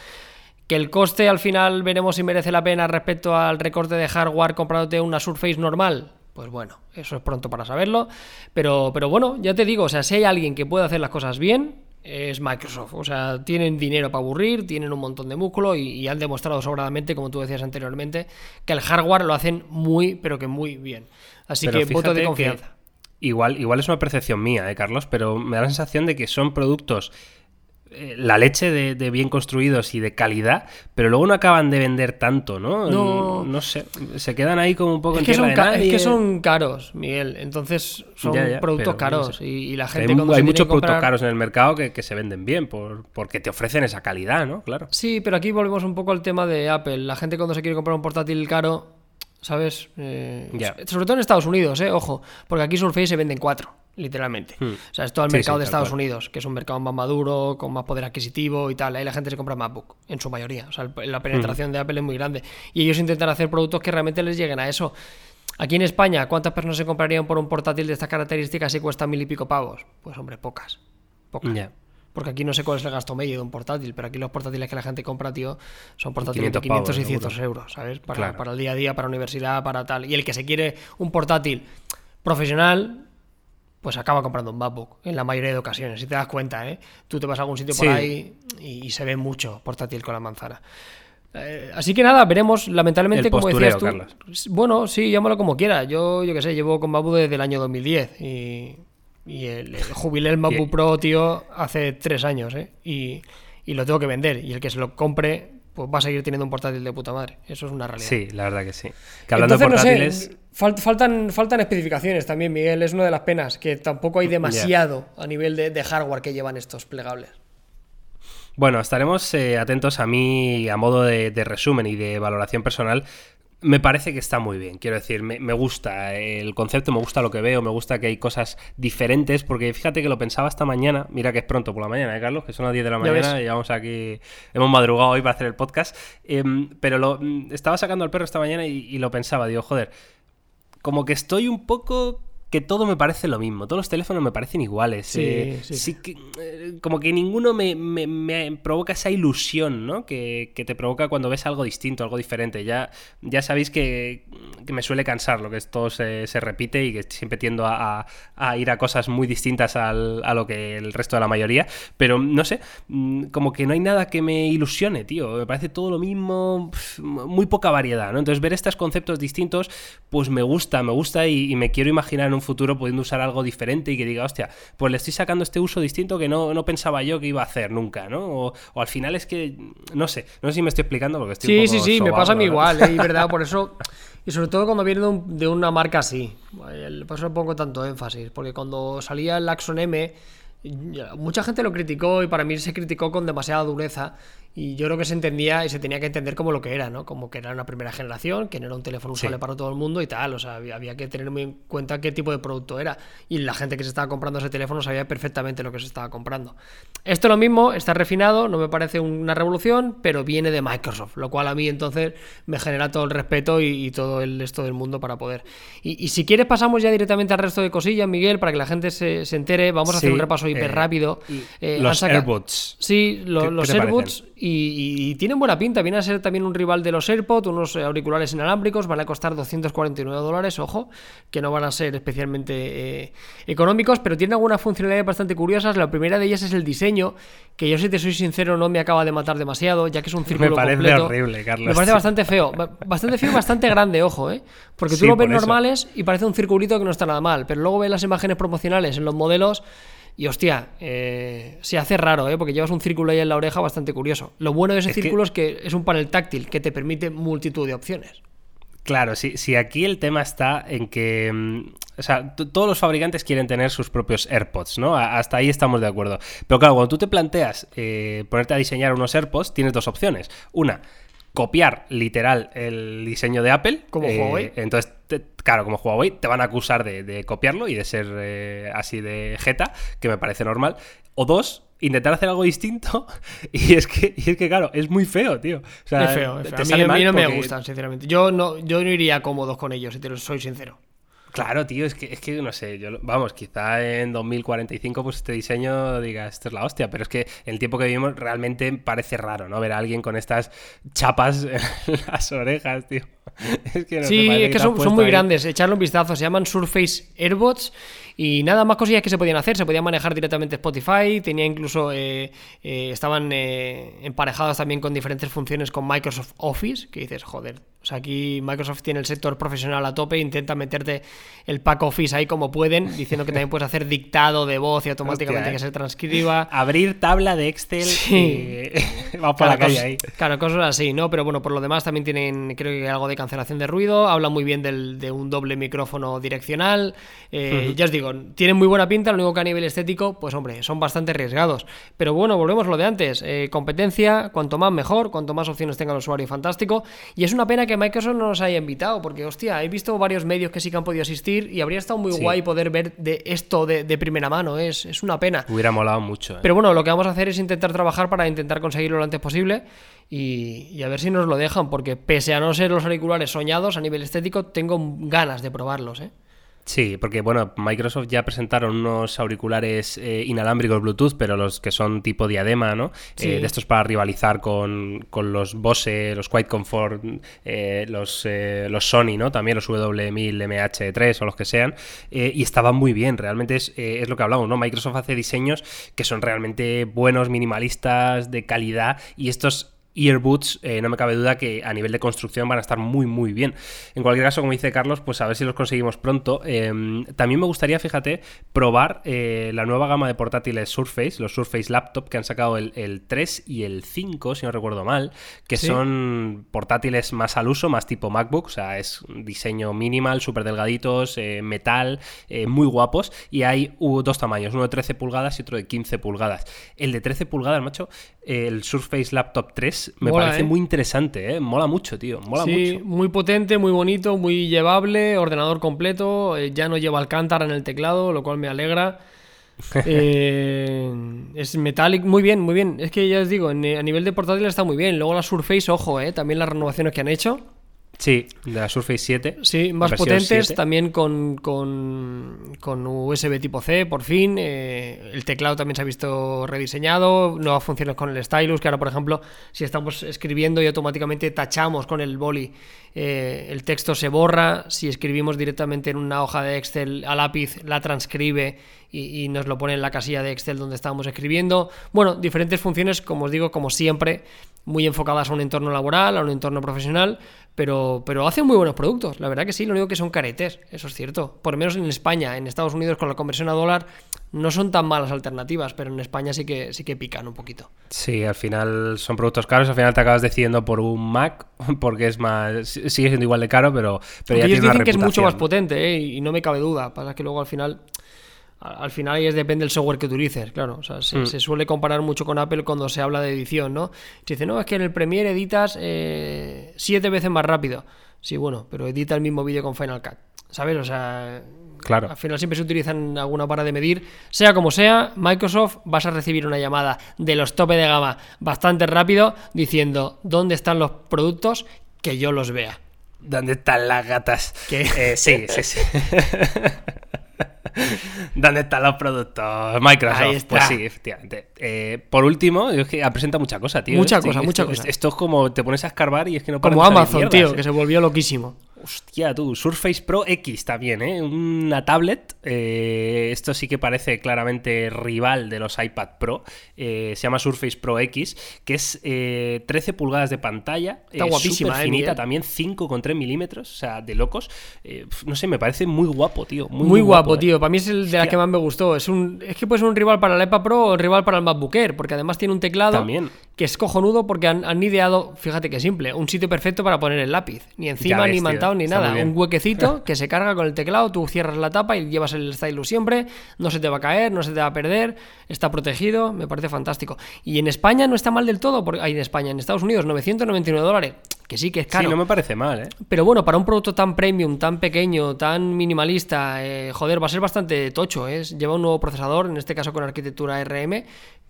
Que el coste al final veremos si merece la pena respecto al recorte de hardware comprándote una Surface normal. Pues bueno, eso es pronto para saberlo. Pero, pero bueno, ya te digo, o sea, si hay alguien que puede hacer las cosas bien, es Microsoft. O sea, tienen dinero para aburrir, tienen un montón de músculo y, han demostrado sobradamente, como tú decías anteriormente, que el hardware lo hacen muy, pero que muy bien. Así que voto de confianza. Igual, igual es una percepción mía, ¿eh, Carlos, pero me da la sensación de que son productos la leche de, bien construidos y de calidad, pero luego no acaban de vender tanto, ¿no? No, no sé, se quedan ahí como un poco es que son Es que son caros, Miguel, entonces son productos caros y, la gente Hay, hay muchos productos caros en el mercado que, se venden bien por, porque te ofrecen esa calidad, ¿no? Claro. Sí, pero aquí volvemos un poco al tema de Apple. La gente cuando se quiere comprar un portátil caro, ¿sabes? Eh, sobre todo en Estados Unidos, ¿eh? Ojo, porque aquí Surface se venden cuatro literalmente. Hmm. O sea, es todo el mercado de Estados Unidos, que es un mercado más maduro, con más poder adquisitivo y tal. Ahí la gente se compra MacBook, en su mayoría. O sea, la penetración hmm. de Apple es muy grande. Y ellos intentan hacer productos que realmente les lleguen a eso. Aquí en España, ¿cuántas personas se comprarían por un portátil de estas características si cuesta mil y pico pavos? Pues hombre, pocas. Pocas. Porque aquí no sé cuál es el gasto medio de un portátil, pero aquí los portátiles que la gente compra, tío, son portátiles de 500 y 600 euros, ¿sabes? Para, para el día a día, para universidad, para tal. Y el que se quiere un portátil profesional, pues acaba comprando un MacBook en la mayoría de ocasiones. Si te das cuenta, ¿eh? Tú te vas a algún sitio por ahí y, se ve mucho portátil con la manzana. Eh, así que nada, veremos. Lamentablemente, como decías tú. Bueno, sí, llámalo como quiera. Yo, yo qué sé, llevo con MacBook desde el año 2010 y, y el, jubilé el MacBook Pro, tío, hace tres años, ¿eh? Y, y lo tengo que vender. Y el que se lo compre, pues va a seguir teniendo un portátil de puta madre. Eso es una realidad. Sí, la verdad que sí. Que hablando de portátiles. Faltan, faltan especificaciones también, Miguel. Es una de las penas, que tampoco hay demasiado a nivel de, hardware que llevan estos plegables. Bueno, estaremos eh, atentos a mí, a modo de, resumen y de valoración personal, me parece que está muy bien. Quiero decir, me, gusta el concepto, me gusta lo que veo, me gusta que hay cosas diferentes, porque fíjate que lo pensaba esta mañana, mira que es pronto por la mañana, ¿eh, Carlos? Que son las 10 de la mañana y vamos aquí, hemos madrugado hoy para hacer el podcast, em, pero lo, mm, estaba sacando al perro esta mañana y lo pensaba, digo, joder, como que estoy un poco que todo me parece lo mismo. Todos los teléfonos me parecen iguales. Sí, eh, sí. que, eh, como que ninguno me, provoca esa ilusión, ¿no? Que, te provoca cuando ves algo distinto, algo diferente. Ya, ya sabéis que, me suele cansar lo que todo se, repite y que siempre tiendo a, ir a cosas muy distintas a lo que el resto de la mayoría. Pero no sé, mm, como que no hay nada que me ilusione, tío. Me parece todo lo mismo, muy poca variedad, ¿no? Entonces ver estos conceptos distintos, pues me gusta, me gusta y, y me quiero imaginar en un un futuro pudiendo usar algo diferente y que diga, hostia, pues le estoy sacando este uso distinto que no, no pensaba yo que iba a hacer nunca, ¿no? O, al final es que, no sé, no sé si me estoy explicando porque estoy... Sí, un poco sí, sí, me pasa a mí igual, ¿eh? verdad, por eso... Y sobre todo cuando viene de, una marca así. Por eso pongo tanto énfasis. Porque cuando salía el Axon M, mucha gente lo criticó y para mí se criticó con demasiada dureza. Y yo creo que se entendía y se tenía que entender como lo que era, ¿no? Como que era una primera generación, que no era un teléfono usable para todo el mundo y tal. O sea, había, que tener muy en cuenta qué tipo de producto era. Y la gente que se estaba comprando ese teléfono sabía perfectamente lo que se estaba comprando. Esto lo mismo, está refinado, no me parece una revolución, pero viene de Microsoft, lo cual a mí entonces me genera todo el respeto y, todo el resto del mundo para poder. Y, si quieres pasamos ya directamente al resto de cosillas, Miguel, para que la gente se, entere. Vamos a hacer un repaso hiper eh, rápido. Eh, los AirBots. Sí, los AirBots y, tienen buena pinta. Viene a ser también un rival de los AirPods, unos auriculares inalámbricos. Van a costar 249 dólares, ojo, que no van a ser especialmente eh, económicos, pero tienen algunas funcionalidades bastante curiosas. La primera de ellas es el diseño, que yo, si te soy sincero, no me acaba de matar demasiado, ya que es un círculo. Me parece horrible, Carlos. Me parece bastante feo. Bastante feo y bastante grande, ojo, ¿eh? Porque tú lo ves normales y parece un circulito que no está nada mal, pero luego ves las imágenes promocionales en los modelos y hostia, eh, se hace raro, ¿eh? porque llevas un círculo ahí en la oreja bastante curioso. Lo bueno de ese círculo es que es un panel táctil que te permite multitud de opciones. Claro, sí, sí, aquí el tema está en que. Mm, o sea, todos los fabricantes quieren tener sus propios AirPods, ¿no? hasta ahí estamos de acuerdo. Pero claro, cuando tú te planteas eh, ponerte a diseñar unos AirPods, tienes dos opciones. Una, copiar literal el diseño de Apple. Como eh, Huawei. Entonces, claro, como Huawei, te van a acusar de, copiarlo y de ser eh, así de jeta, que me parece normal. O dos, intentar hacer algo distinto. Y es que, y es que claro, es muy feo, tío. es feo, a mí, no me gustan, sinceramente. Yo no, yo no iría cómodos con ellos, si te lo soy sincero. Claro, tío, es que, es que no sé, yo, vamos, quizá en 2045 pues este diseño diga, esto es la hostia, pero es que en el tiempo que vivimos realmente parece raro, ¿no? Ver a alguien con estas chapas en las orejas, tío. Es que no sí, es que son, muy grandes, echarle un vistazo, se llaman Surface Airbots y nada más cosillas que se podían hacer, se podían manejar directamente Spotify, tenía incluso, eh, eh, estaban eh, emparejados también con diferentes funciones con Microsoft Office, que dices, joder, o sea, aquí Microsoft tiene el sector profesional a tope, intenta meterte el pack Office ahí como pueden, diciendo que también puedes hacer dictado de voz y automáticamente que se transcriba. Abrir tabla de Excel y vamos para la calle ahí. Claro, cosas así, ¿no? Pero bueno, por lo demás también tienen, creo que algo de cancelación de ruido, habla muy bien de un doble micrófono direccional. Ya os digo, tienen muy buena pinta, lo único que a nivel estético, pues hombre, son bastante arriesgados. Pero bueno, volvemos a lo de antes. Eh, competencia, cuanto más mejor, cuanto más opciones tenga el usuario, fantástico. Y es una pena que que Microsoft no nos haya invitado, porque hostia, he visto varios medios que sí que han podido asistir y habría estado muy guay poder ver de esto de, primera mano, es, es, una pena. Hubiera molado mucho. Eh. Pero bueno, lo que vamos a hacer es intentar trabajar para intentar conseguirlo lo antes posible y, y, a ver si nos lo dejan, porque pese a no ser los auriculares soñados a nivel estético, tengo ganas de probarlos, ¿eh? Sí, porque bueno, Microsoft ya presentaron unos auriculares eh, inalámbricos Bluetooth, pero los que son tipo diadema, ¿no? Eh, de estos para rivalizar con, los Bose, los Quiet Comfort, eh, los, los Sony, ¿no? También los W1000 MH3 o los que sean. y estaban muy bien, realmente es, es lo que hablamos, ¿no? Microsoft hace diseños que son realmente buenos, minimalistas, de calidad, y estos earbuds, eh, no me cabe duda que a nivel de construcción van a estar muy, muy bien. En cualquier caso, como dice Carlos, pues a ver si los conseguimos pronto. Em, también me gustaría, fíjate, probar eh, la nueva gama de portátiles Surface, los Surface Laptop que han sacado el, 3 y el 5, si no recuerdo mal, que son portátiles más al uso, más tipo MacBook, o sea, es diseño minimal, súper delgaditos, eh, metal, muy guapos, y hay dos tamaños, uno de 13 pulgadas y otro de 15 pulgadas. El de 13 pulgadas, macho, el Surface Laptop 3 me parece ¿eh? muy interesante, ¿eh? Mola mucho, tío. Mola sí, muy potente, muy bonito, muy llevable, ordenador completo. Eh, ya no lleva Alcántara en el teclado, lo cual me alegra. es metallic, muy bien, muy bien. Es que ya os digo, a nivel de portátil está muy bien. Luego la Surface, ojo, también las renovaciones que han hecho. Sí, de la Surface 7. Sí, más potentes, también con, USB tipo C, por fin. Eh, el teclado también se ha visto rediseñado, nuevas funciones con el stylus, que ahora, por ejemplo, si estamos escribiendo y automáticamente tachamos con el boli, eh, el texto se borra. Si escribimos directamente en una hoja de Excel a lápiz, la transcribe y, y nos lo pone en la casilla de Excel donde estábamos escribiendo. Bueno, diferentes funciones, como os digo, como siempre, muy enfocadas a un entorno laboral, a un entorno profesional, Pero, pero hacen muy buenos productos, la verdad que sí, lo único que son caretes, eso es cierto. Por lo menos en España, en Estados Unidos con la conversión a dólar no son tan malas alternativas, pero en España sí que, sí que pican un poquito. Sí, al final son productos caros, al final te acabas decidiendo por un Mac, porque es más, sigue siendo igual de caro, pero, pero ya ellos tiene dicen que es mucho más potente, ¿eh? y no me cabe duda. Pasa que luego al final, al final ahí es depende del software que utilices, claro. O sea, se, Mm. se suele comparar mucho con Apple cuando se habla de edición, ¿no? Se dice, no, es que en el Premiere editas eh, siete veces más rápido. Sí, bueno, pero edita el mismo vídeo con Final Cut. ¿Sabes? O sea, Claro. al final siempre se utilizan alguna vara de medir. Sea como sea, Microsoft vas a recibir una llamada de los tope de gama bastante rápido diciendo dónde están los productos que yo los vea. ¿Dónde están las gatas? ¿Qué? Eh, sí, sí, sí. ¿Dónde están los productos? Microsoft. Ahí está. Pues sí, efectivamente. Eh, por último, es que ha presentado mucha cosa, tío. Mucha cosa, mucha esto- cosa. Esto es como te pones a escarbar y es que no Como Amazon, mierdas, tío, eh. que se volvió loquísimo. Hostia, tú, Surface Pro X también, ¿eh? Una tablet. eh, esto sí que parece claramente rival de los iPad Pro. eh, se llama Surface Pro X, que es eh, 13 pulgadas de pantalla. Está guapísima, eh, finita Miguel. también, 5,3 milímetros, o sea, de locos. No sé, me parece muy guapo, tío. Muy, Muy, muy guapo, tío. Para mí es el de Hostia. que más me gustó. Es, un, es que puede ser un rival para el iPad Pro o un rival para el MacBook Air, porque además tiene un teclado También. Que es cojonudo porque han, han ideado, fíjate que simple, un sitio perfecto para poner el lápiz. Ni encima, ves, ni mantado, ni nada. Un huequecito que se carga con el teclado, tú cierras la tapa y llevas el stylus siempre. No se te va a caer, no se te va a perder, está protegido, me parece fantástico. Y en España no está mal del todo, porque hay en España, en Estados Unidos, 999 dólares, que sí que es caro. Sí, no me parece mal, ¿eh? Pero bueno, para un producto tan premium, tan pequeño, tan minimalista, eh, joder, va a ser bastante tocho. ¿eh? Lleva un nuevo procesador, en este caso con arquitectura RM,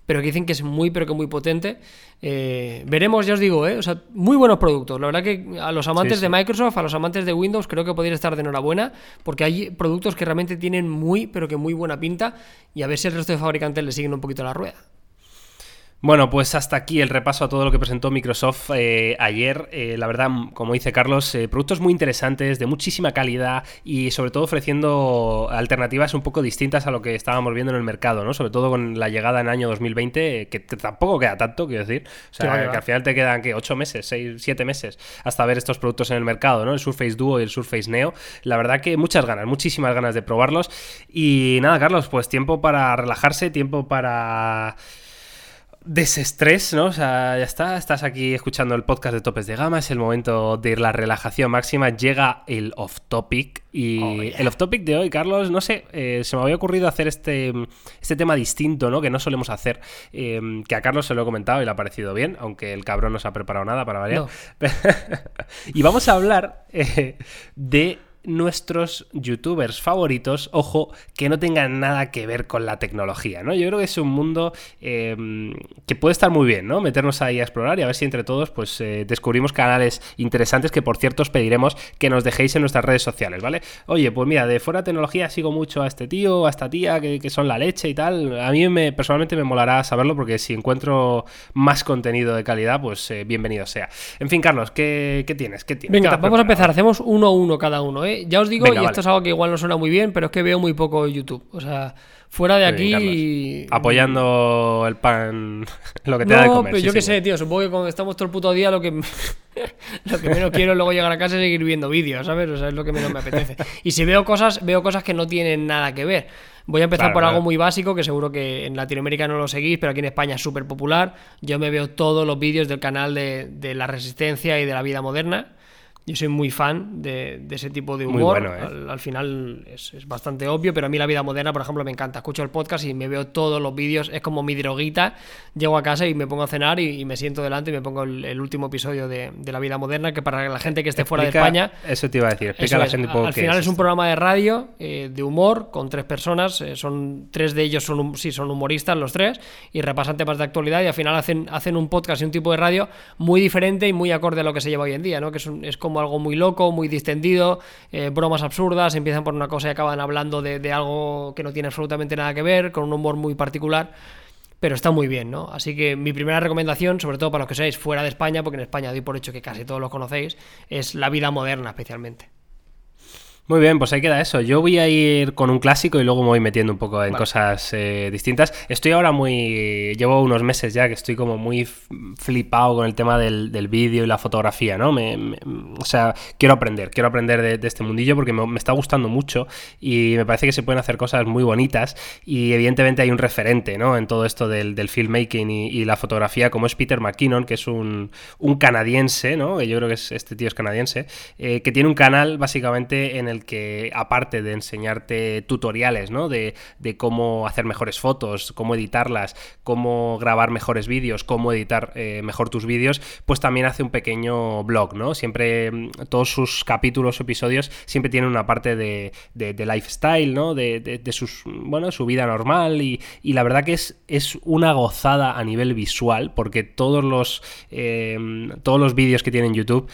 pero que dicen que es muy, pero que muy potente. Eh, veremos, ya os digo, ¿eh? o sea, muy buenos productos. La verdad que a los amantes Sí, de. Microsoft, a los amantes de Windows, creo que podéis estar de enhorabuena, porque hay productos que realmente tienen muy, pero que muy buena pinta, y a ver si el resto de fabricantes le siguen un poquito la rueda. Bueno, pues hasta aquí el repaso a todo lo que presentó Microsoft eh, ayer. Eh, la verdad, como dice Carlos, eh, productos muy interesantes, de muchísima calidad y sobre todo ofreciendo alternativas un poco distintas a lo que estábamos viendo en el mercado, ¿no? Sobre todo con la llegada en año 2020, eh, que, que tampoco queda tanto, quiero decir. O sea, Que al final te quedan, ¿qué? ¿8 meses? ¿6, 7 meses? Hasta ver estos productos en el mercado, ¿no? El Surface Duo y el Surface Neo. La verdad que muchas ganas, muchísimas ganas de probarlos. Y nada, Carlos, pues tiempo para relajarse, tiempo para desestrés, ¿no? O sea, ya está, estás aquí escuchando el podcast de Topes de Gama, es el momento de la relajación máxima, llega el off topic y Oh, yeah. el off topic de hoy, Carlos, no sé, eh, se me había ocurrido hacer este, este tema distinto, ¿no? Que no solemos hacer, eh, que a Carlos se lo he comentado y le ha parecido bien, aunque el cabrón no se ha preparado nada para variar. No. y vamos a hablar eh, de nuestros youtubers favoritos, ojo, que no tengan nada que ver con la tecnología, ¿no? Yo creo que es un mundo eh, que puede estar muy bien, ¿no? Meternos ahí a explorar y a ver si entre todos pues eh, descubrimos canales interesantes que por cierto os pediremos que nos dejéis en nuestras redes sociales, ¿vale? Oye, pues mira, de fuera de tecnología sigo mucho a este tío, a esta tía, que, que son la leche y tal. A mí me, personalmente me molará saberlo porque si encuentro más contenido de calidad, pues eh, bienvenido sea. En fin, Carlos, ¿qué, qué tienes? ¿Qué tienes? ¿Qué Venga, vamos a empezar. Hacemos uno a uno cada uno, ¿eh? Ya os digo, Venga, y esto es algo que igual no suena muy bien, pero es que veo muy poco YouTube. O sea, fuera de aquí. Apoyando el pan, lo que te da de comer. pero sí, yo qué sí. sé, tío. Supongo que cuando estamos todo el puto día, lo que, lo que menos quiero es luego llegar a casa y seguir viendo vídeos, ¿sabes? O sea, es lo que menos me apetece. Y si veo cosas, veo cosas que no tienen nada que ver. Voy a empezar Claro, por claro. algo muy básico, que seguro que en Latinoamérica no lo seguís, pero aquí en España es súper popular. Yo me veo todos los vídeos del canal de, de la resistencia y de la vida moderna. Yo soy muy fan de, de ese tipo de humor. bueno, ¿eh? al, al final es, es bastante obvio, pero a mí la vida moderna, por ejemplo, me encanta. Escucho el podcast y me veo todos los vídeos. Es como mi droguita. Llego a casa y me pongo a cenar y, y me siento delante y me pongo el, el último episodio de, de la vida moderna, que para la gente que esté fuera de España... Eso te iba a decir. Explica a la es. gente un poco Al qué final es, un programa de radio eh, de humor con tres personas. eh, son tres de ellos son sí son humoristas los tres y repasan temas de actualidad y al final hacen hacen un podcast y un tipo de radio muy diferente y muy acorde a lo que se lleva hoy en día, ¿no? Que es, un- es como algo muy loco, muy distendido, eh, bromas absurdas, empiezan por una cosa y acaban hablando de, de algo que no tiene absolutamente nada que ver, con un humor muy particular. Pero está muy bien, ¿no? Así que mi primera recomendación, sobre todo para los que seáis fuera de España, porque en España doy por hecho que casi todos los conocéis, es la vida moderna especialmente. Muy bien, pues ahí queda eso. Yo voy a ir con un clásico y luego me voy metiendo un poco en cosas eh, distintas. Estoy ahora muy. Llevo unos meses ya que estoy como muy flipado con el tema del, vídeo y la fotografía, ¿no? Me, o sea, quiero aprender, quiero aprender de, este mundillo porque me, está gustando mucho y me parece que se pueden hacer cosas muy bonitas. Y evidentemente hay un referente, ¿no? En todo esto del, filmmaking y, la fotografía, como es Peter McKinnon, que es un, canadiense, ¿no? Yo creo que es, este tío es canadiense, eh, que tiene un canal básicamente en el que, aparte de enseñarte tutoriales, ¿no? De, cómo hacer mejores fotos, cómo editarlas, cómo grabar mejores vídeos, cómo editar eh, mejor tus vídeos, pues también hace un pequeño blog, ¿no? Siempre, mm, todos sus capítulos o episodios siempre tienen una parte de, lifestyle, ¿no? De, sus, bueno, su vida normal y, la verdad que es, es una gozada a nivel visual porque todos los, eh, todos los vídeos que tiene en YouTube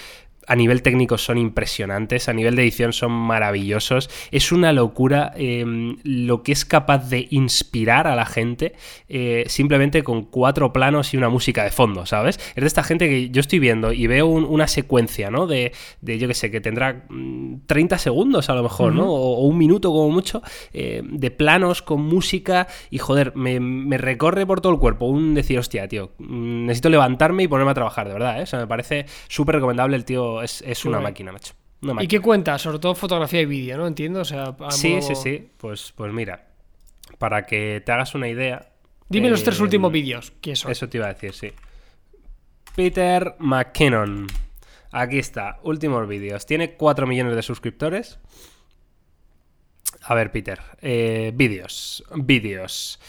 a nivel técnico son impresionantes, a nivel de edición son maravillosos. Es una locura em, lo que es capaz de inspirar a la gente eh, simplemente con cuatro planos y una música de fondo, ¿sabes? Es de esta gente que yo estoy viendo y veo una secuencia, ¿no? De, de, yo qué sé, que tendrá 30 mm, segundos a lo mejor, ¿no? O, un minuto como mucho, eh, de planos con música y joder, me, recorre por todo el cuerpo un decir, hostia, tío, mm, necesito levantarme y ponerme a trabajar, de verdad, ¿eh? O sea, me parece súper recomendable el tío es, una máquina, macho. ¿Y qué cuenta? Sobre todo fotografía y vídeo, ¿no? Entiendo. O sea, sí, sí, sí. Pues, pues mira, para que te hagas una idea. Dime los tres eh, últimos vídeos. ¿Qué son? Eso te iba a decir, sí. Peter McKinnon. Aquí está, últimos vídeos. Tiene 4 millones de suscriptores. A ver, Peter. Eh, vídeos. Vídeos.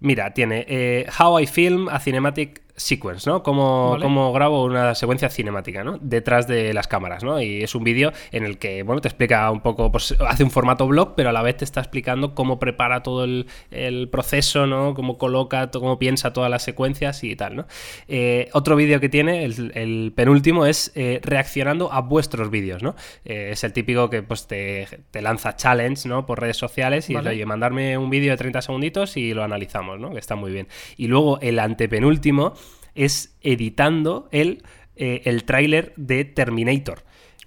Mira, tiene eh, How I Film a Cinematic sequence, ¿no? Cómo, grabo una secuencia cinemática, ¿no? Detrás de las cámaras, ¿no? Y es un vídeo en el que, bueno, te explica un poco, pues hace un formato blog, pero a la vez te está explicando cómo prepara todo el, proceso, ¿no? Cómo coloca, cómo piensa todas las secuencias y tal, ¿no? Eh, otro vídeo que tiene, el, penúltimo, es eh, reaccionando a vuestros vídeos, ¿no? Eh, es el típico que, pues, te, lanza challenge, ¿no? Por redes sociales y oye, mandarme un vídeo de 30 segunditos y lo analizamos, ¿no? Que está muy bien. Y luego el antepenúltimo es editando el, eh, el tráiler de Terminator.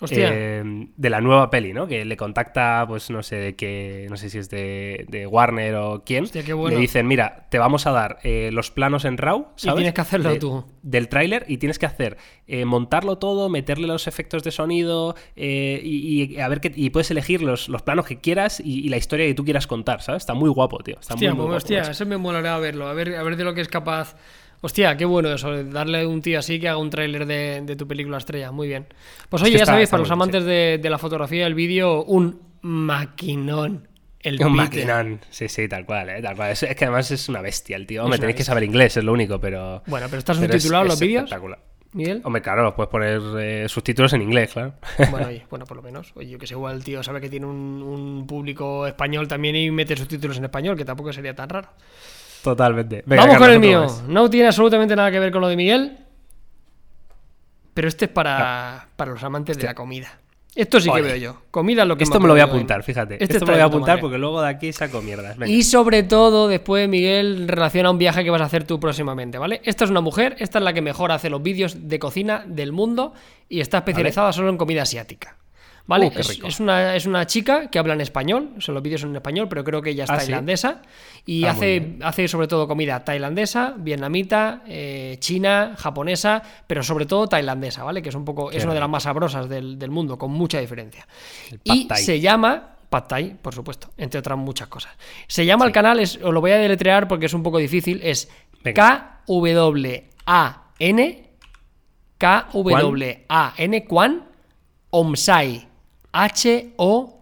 Eh, de la nueva peli, ¿no? Que le contacta, pues no sé de qué, no sé si es de, Warner o quién. Le dicen, mira, te vamos a dar eh, los planos en RAW, ¿sabes? Y tienes que hacerlo tú. Del tráiler y tienes que hacer, montarlo todo, meterle los efectos de sonido y, a ver qué, y puedes elegir los, los planos que quieras y, la historia que tú quieras contar, ¿sabes? Está muy guapo, tío. Está hostia, muy, pues, hostia, eso me molaría verlo, a ver, a ver de lo que es capaz Hostia, qué bueno eso, darle un tío así que haga un tráiler de, tu película estrella. Muy bien. Pues oye, ya sabéis, para los amantes de, la fotografía y el vídeo, un maquinón. El un maquinón, sí, sí, tal cual, ¿eh? tal cual. Es, que además es una bestia el tío. Hombre, tenéis que saber inglés, es lo único, pero. Bueno, pero ¿estás subtitulado los vídeos? Espectacular. Miguel. Hombre, claro, puedes poner eh, subtítulos en inglés, claro. Bueno, oye, bueno, por lo menos. Oye, yo que sé, igual el tío sabe que tiene un, un, público español también y mete subtítulos en español, que tampoco sería tan raro. Totalmente. Vamos con el mío. No tiene absolutamente nada que ver con lo de Miguel. Pero este es para, para los amantes de la comida. Esto sí que veo yo. Comida lo que Esto me lo voy a apuntar, fíjate. Este Esto me lo voy a apuntar porque luego de aquí saco mierdas. Y sobre todo, después Miguel relaciona un viaje que vas a hacer tú próximamente, ¿vale? Esta es una mujer, esta es la que mejor hace los vídeos de cocina del mundo y está especializada solo en comida asiática. ¿Vale? Uh, es, una, es, una, chica que habla en español, son los vídeos son en español, pero creo que ella es ah, tailandesa. Y ah, hace, hace sobre todo comida tailandesa, vietnamita, eh, china, japonesa, pero sobre todo tailandesa, ¿vale? Que es un poco, es una de las más sabrosas del, mundo, con mucha diferencia. Y se llama. Pad Thai, por supuesto, entre otras muchas cosas. Se llama el canal, os lo voy a deletrear porque es un poco difícil, es K-W-A-N K-W-A-N Kwan Omsai H-O-M-S-A-I.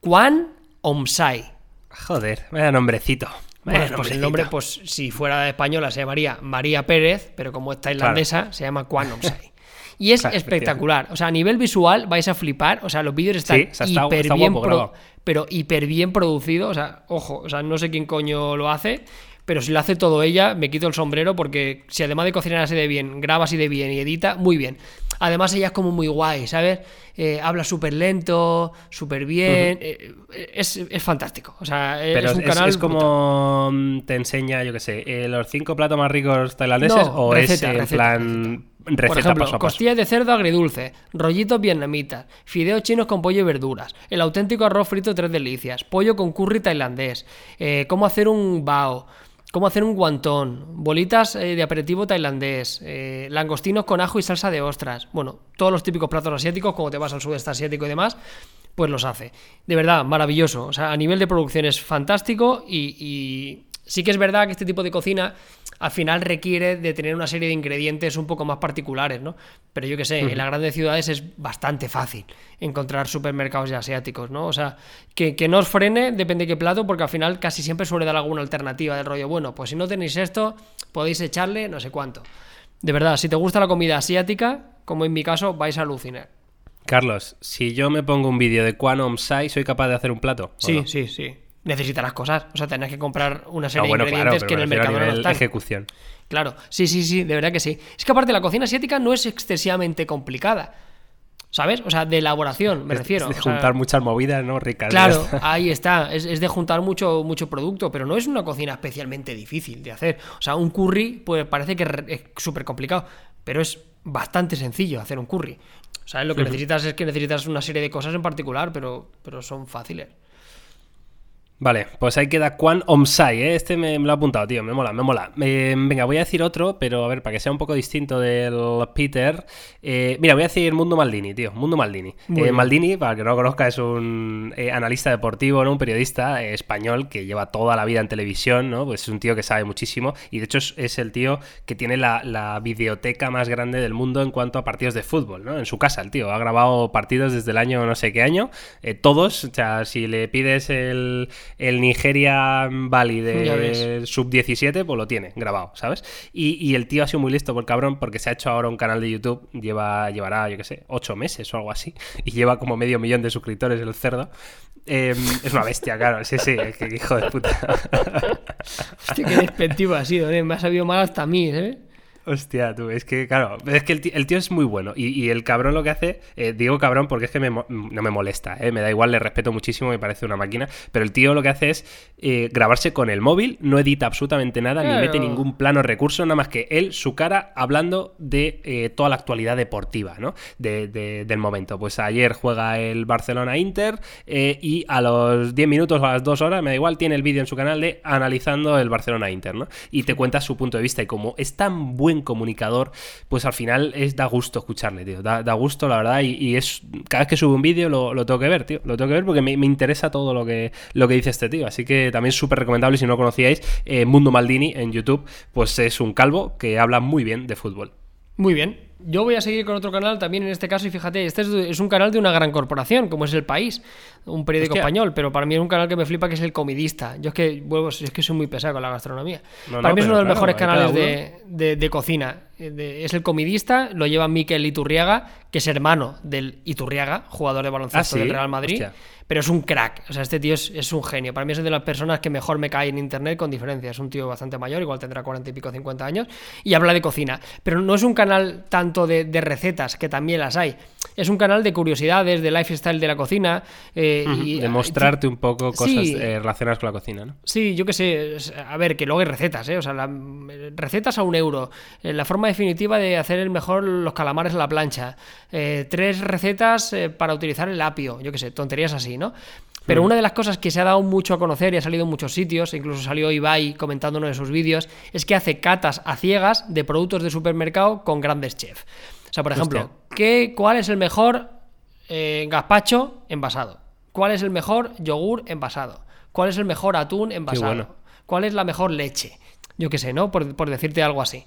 Juan Omsai. Joder, vaya nombrecito. bueno, pues el nombre, pues si fuera española se llamaría María Pérez, pero como es tailandesa, se llama Juan Omsai. Y es espectacular. O sea, a nivel visual vais a flipar. O sea, los vídeos están hiper bien pero hiper bien producidos. O sea, ojo, o sea, no sé quién coño lo hace. Pero si lo hace todo ella, me quito el sombrero porque si además de cocinar así de bien, graba así de bien y edita, muy bien. Además ella es como muy guay, ¿sabes? Eh, habla súper lento, súper bien, eh, es, fantástico. O sea, Pero es un canal... Es como mm, te enseña, yo qué sé, eh, los cinco platos más ricos tailandeses o es en plan receta Por ejemplo, paso a paso. costillas de cerdo agridulce, rollitos vietnamitas, fideos chinos con pollo y verduras, el auténtico arroz frito tres delicias, pollo con curry tailandés, eh, cómo hacer un bao, cómo hacer un guantón, bolitas eh, de aperitivo tailandés, eh, langostinos con ajo y salsa de ostras. Bueno, todos los típicos platos asiáticos, como te vas al sudeste asiático y demás, pues los hace. De verdad, maravilloso. O sea, a nivel de producción es fantástico y, y sí que es verdad que este tipo de cocina al final requiere de tener una serie de ingredientes un poco más particulares, ¿no? Pero yo que sé, en las grandes ciudades es bastante fácil encontrar supermercados asiáticos, ¿no? O sea, que, que no os frene, depende de qué plato, porque al final casi siempre suele dar alguna alternativa del rollo, bueno, pues si no tenéis esto, podéis echarle no sé cuánto. De verdad, si te gusta la comida asiática, como en mi caso, vais a alucinar. Carlos, si yo me pongo un vídeo de Quantum Sai, ¿soy capaz de hacer un plato? ¿O Sí, no? sí, sí. Necesitarás cosas. O sea, tenés que comprar una No, serie bueno, de ingredientes que en el mercado no están. ejecución. Claro, sí, sí, sí, de verdad que sí. Es que aparte la cocina asiática no es excesivamente complicada. ¿Sabes? O sea, de elaboración, me Es- refiero. es de O sea, juntar muchas movidas, ¿no? Ricas. Claro, ahí está. Es, es de juntar mucho, mucho producto, pero no es una cocina especialmente difícil de hacer. O sea, un curry, pues parece que es súper complicado, pero es bastante sencillo hacer un curry. O sea, lo que necesitas es que necesitas una serie de cosas en particular, pero, pero son fáciles. Vale, pues ahí queda Quan Omsai, ¿eh? Este me, me lo he apuntado, tío, me mola, me mola. Eh, venga, voy a decir otro, pero a ver, para que sea un poco distinto del Peter. eh, mira, voy a decir Mundo Maldini, tío, Mundo Maldini. Eh. Maldini, para el que no lo conozca, es un analista deportivo, ¿no? Un periodista español que lleva toda la vida en televisión, ¿no? Pues es un tío que sabe muchísimo y de hecho es, es el tío que tiene la, la videoteca más grande del mundo en cuanto a partidos de fútbol, ¿no? En su casa, el tío. Ha grabado partidos desde el año no sé qué año, todos, o sea, si le pides el, el Nigeria Valley de ves. sub-17, pues lo tiene grabado, ¿sabes? Y, y el tío ha sido muy listo por cabrón porque se ha hecho ahora un canal de YouTube, lleva, llevará, yo qué sé, ocho meses o algo así, y lleva como medio millón de suscriptores el cerdo. Eh, es una bestia, claro, sí, sí, que, que hijo de puta. Hostia, qué despectivo ha sido, ¿eh? Me ha sabido mal hasta a mí, ¿eh? Hostia, tú, es que, claro, es que el tío, el tío es muy bueno. Y, y el cabrón lo que hace, eh, digo cabrón porque es que me no me molesta, eh, me da igual, le respeto muchísimo, me parece una máquina. Pero el tío lo que hace es eh, grabarse con el móvil, no edita absolutamente nada, ni mete ningún plano recurso, nada más que él, su cara, hablando de toda la actualidad deportiva, ¿no? De- de- del momento. Pues ayer juega el Barcelona-Inter y a los 10 minutos o a las 2 horas, me da igual, tiene el vídeo en su canal de analizando el Barcelona-Inter, ¿no? Y te cuenta su punto de vista y como es tan buen comunicador, pues al final es da gusto escucharle, tío. Da, da gusto, la verdad, y, es cada vez que sube un vídeo lo, lo tengo que ver, tío. Lo tengo que ver porque me, me interesa todo lo que, lo que dice este tío. Así que también súper recomendable, si no lo conocíais, eh, Mundo Maldini en YouTube, pues es un calvo que habla muy bien de fútbol. Muy bien. Yo voy a seguir con otro canal también en este caso y fíjate, este es, un canal de una gran corporación, como es El País, un periódico español, pero para mí es un canal que me flipa que es El Comidista. Yo es que, vuelvo, es que soy muy pesado con la gastronomía. No, para no, mí es uno de los claro, mejores canales uno. de, de- de cocina. De- es El Comidista, lo lleva Miquel Iturriaga, que es hermano del Iturriaga, jugador de baloncesto Ah, ¿sí? del Real Madrid. Hostia. Pero es un crack, o sea, este tío es, es un genio. Para mí es de las personas que mejor me cae en internet con diferencia. Es un tío bastante mayor, igual tendrá 40 y pico, 50 años, y habla de cocina. Pero no es un canal tanto de, de recetas, que también las hay. Es un canal de curiosidades, de lifestyle de la cocina. eh, y, de mostrarte un poco cosas Sí. eh, relacionadas con la cocina, ¿no? Sí, yo qué sé. A ver, que luego hay recetas, ¿eh? O sea, la- recetas a un euro. eh, La forma definitiva de hacer el mejor los calamares a la plancha. tres recetas para utilizar el apio. Yo qué sé, tonterías así, ¿no? Pero una de las cosas que se ha dado mucho a conocer y ha salido en muchos sitios, incluso salió Ibai comentando uno de sus vídeos, es que hace catas a ciegas de productos de supermercado con grandes chefs. O sea, por ejemplo, Hostia. ¿qué, ¿cuál es el mejor eh, gazpacho envasado? ¿Cuál es el mejor yogur envasado? ¿Cuál es el mejor atún envasado? bueno. ¿Cuál es la mejor leche? Yo qué sé, ¿no? Por, por decirte algo así.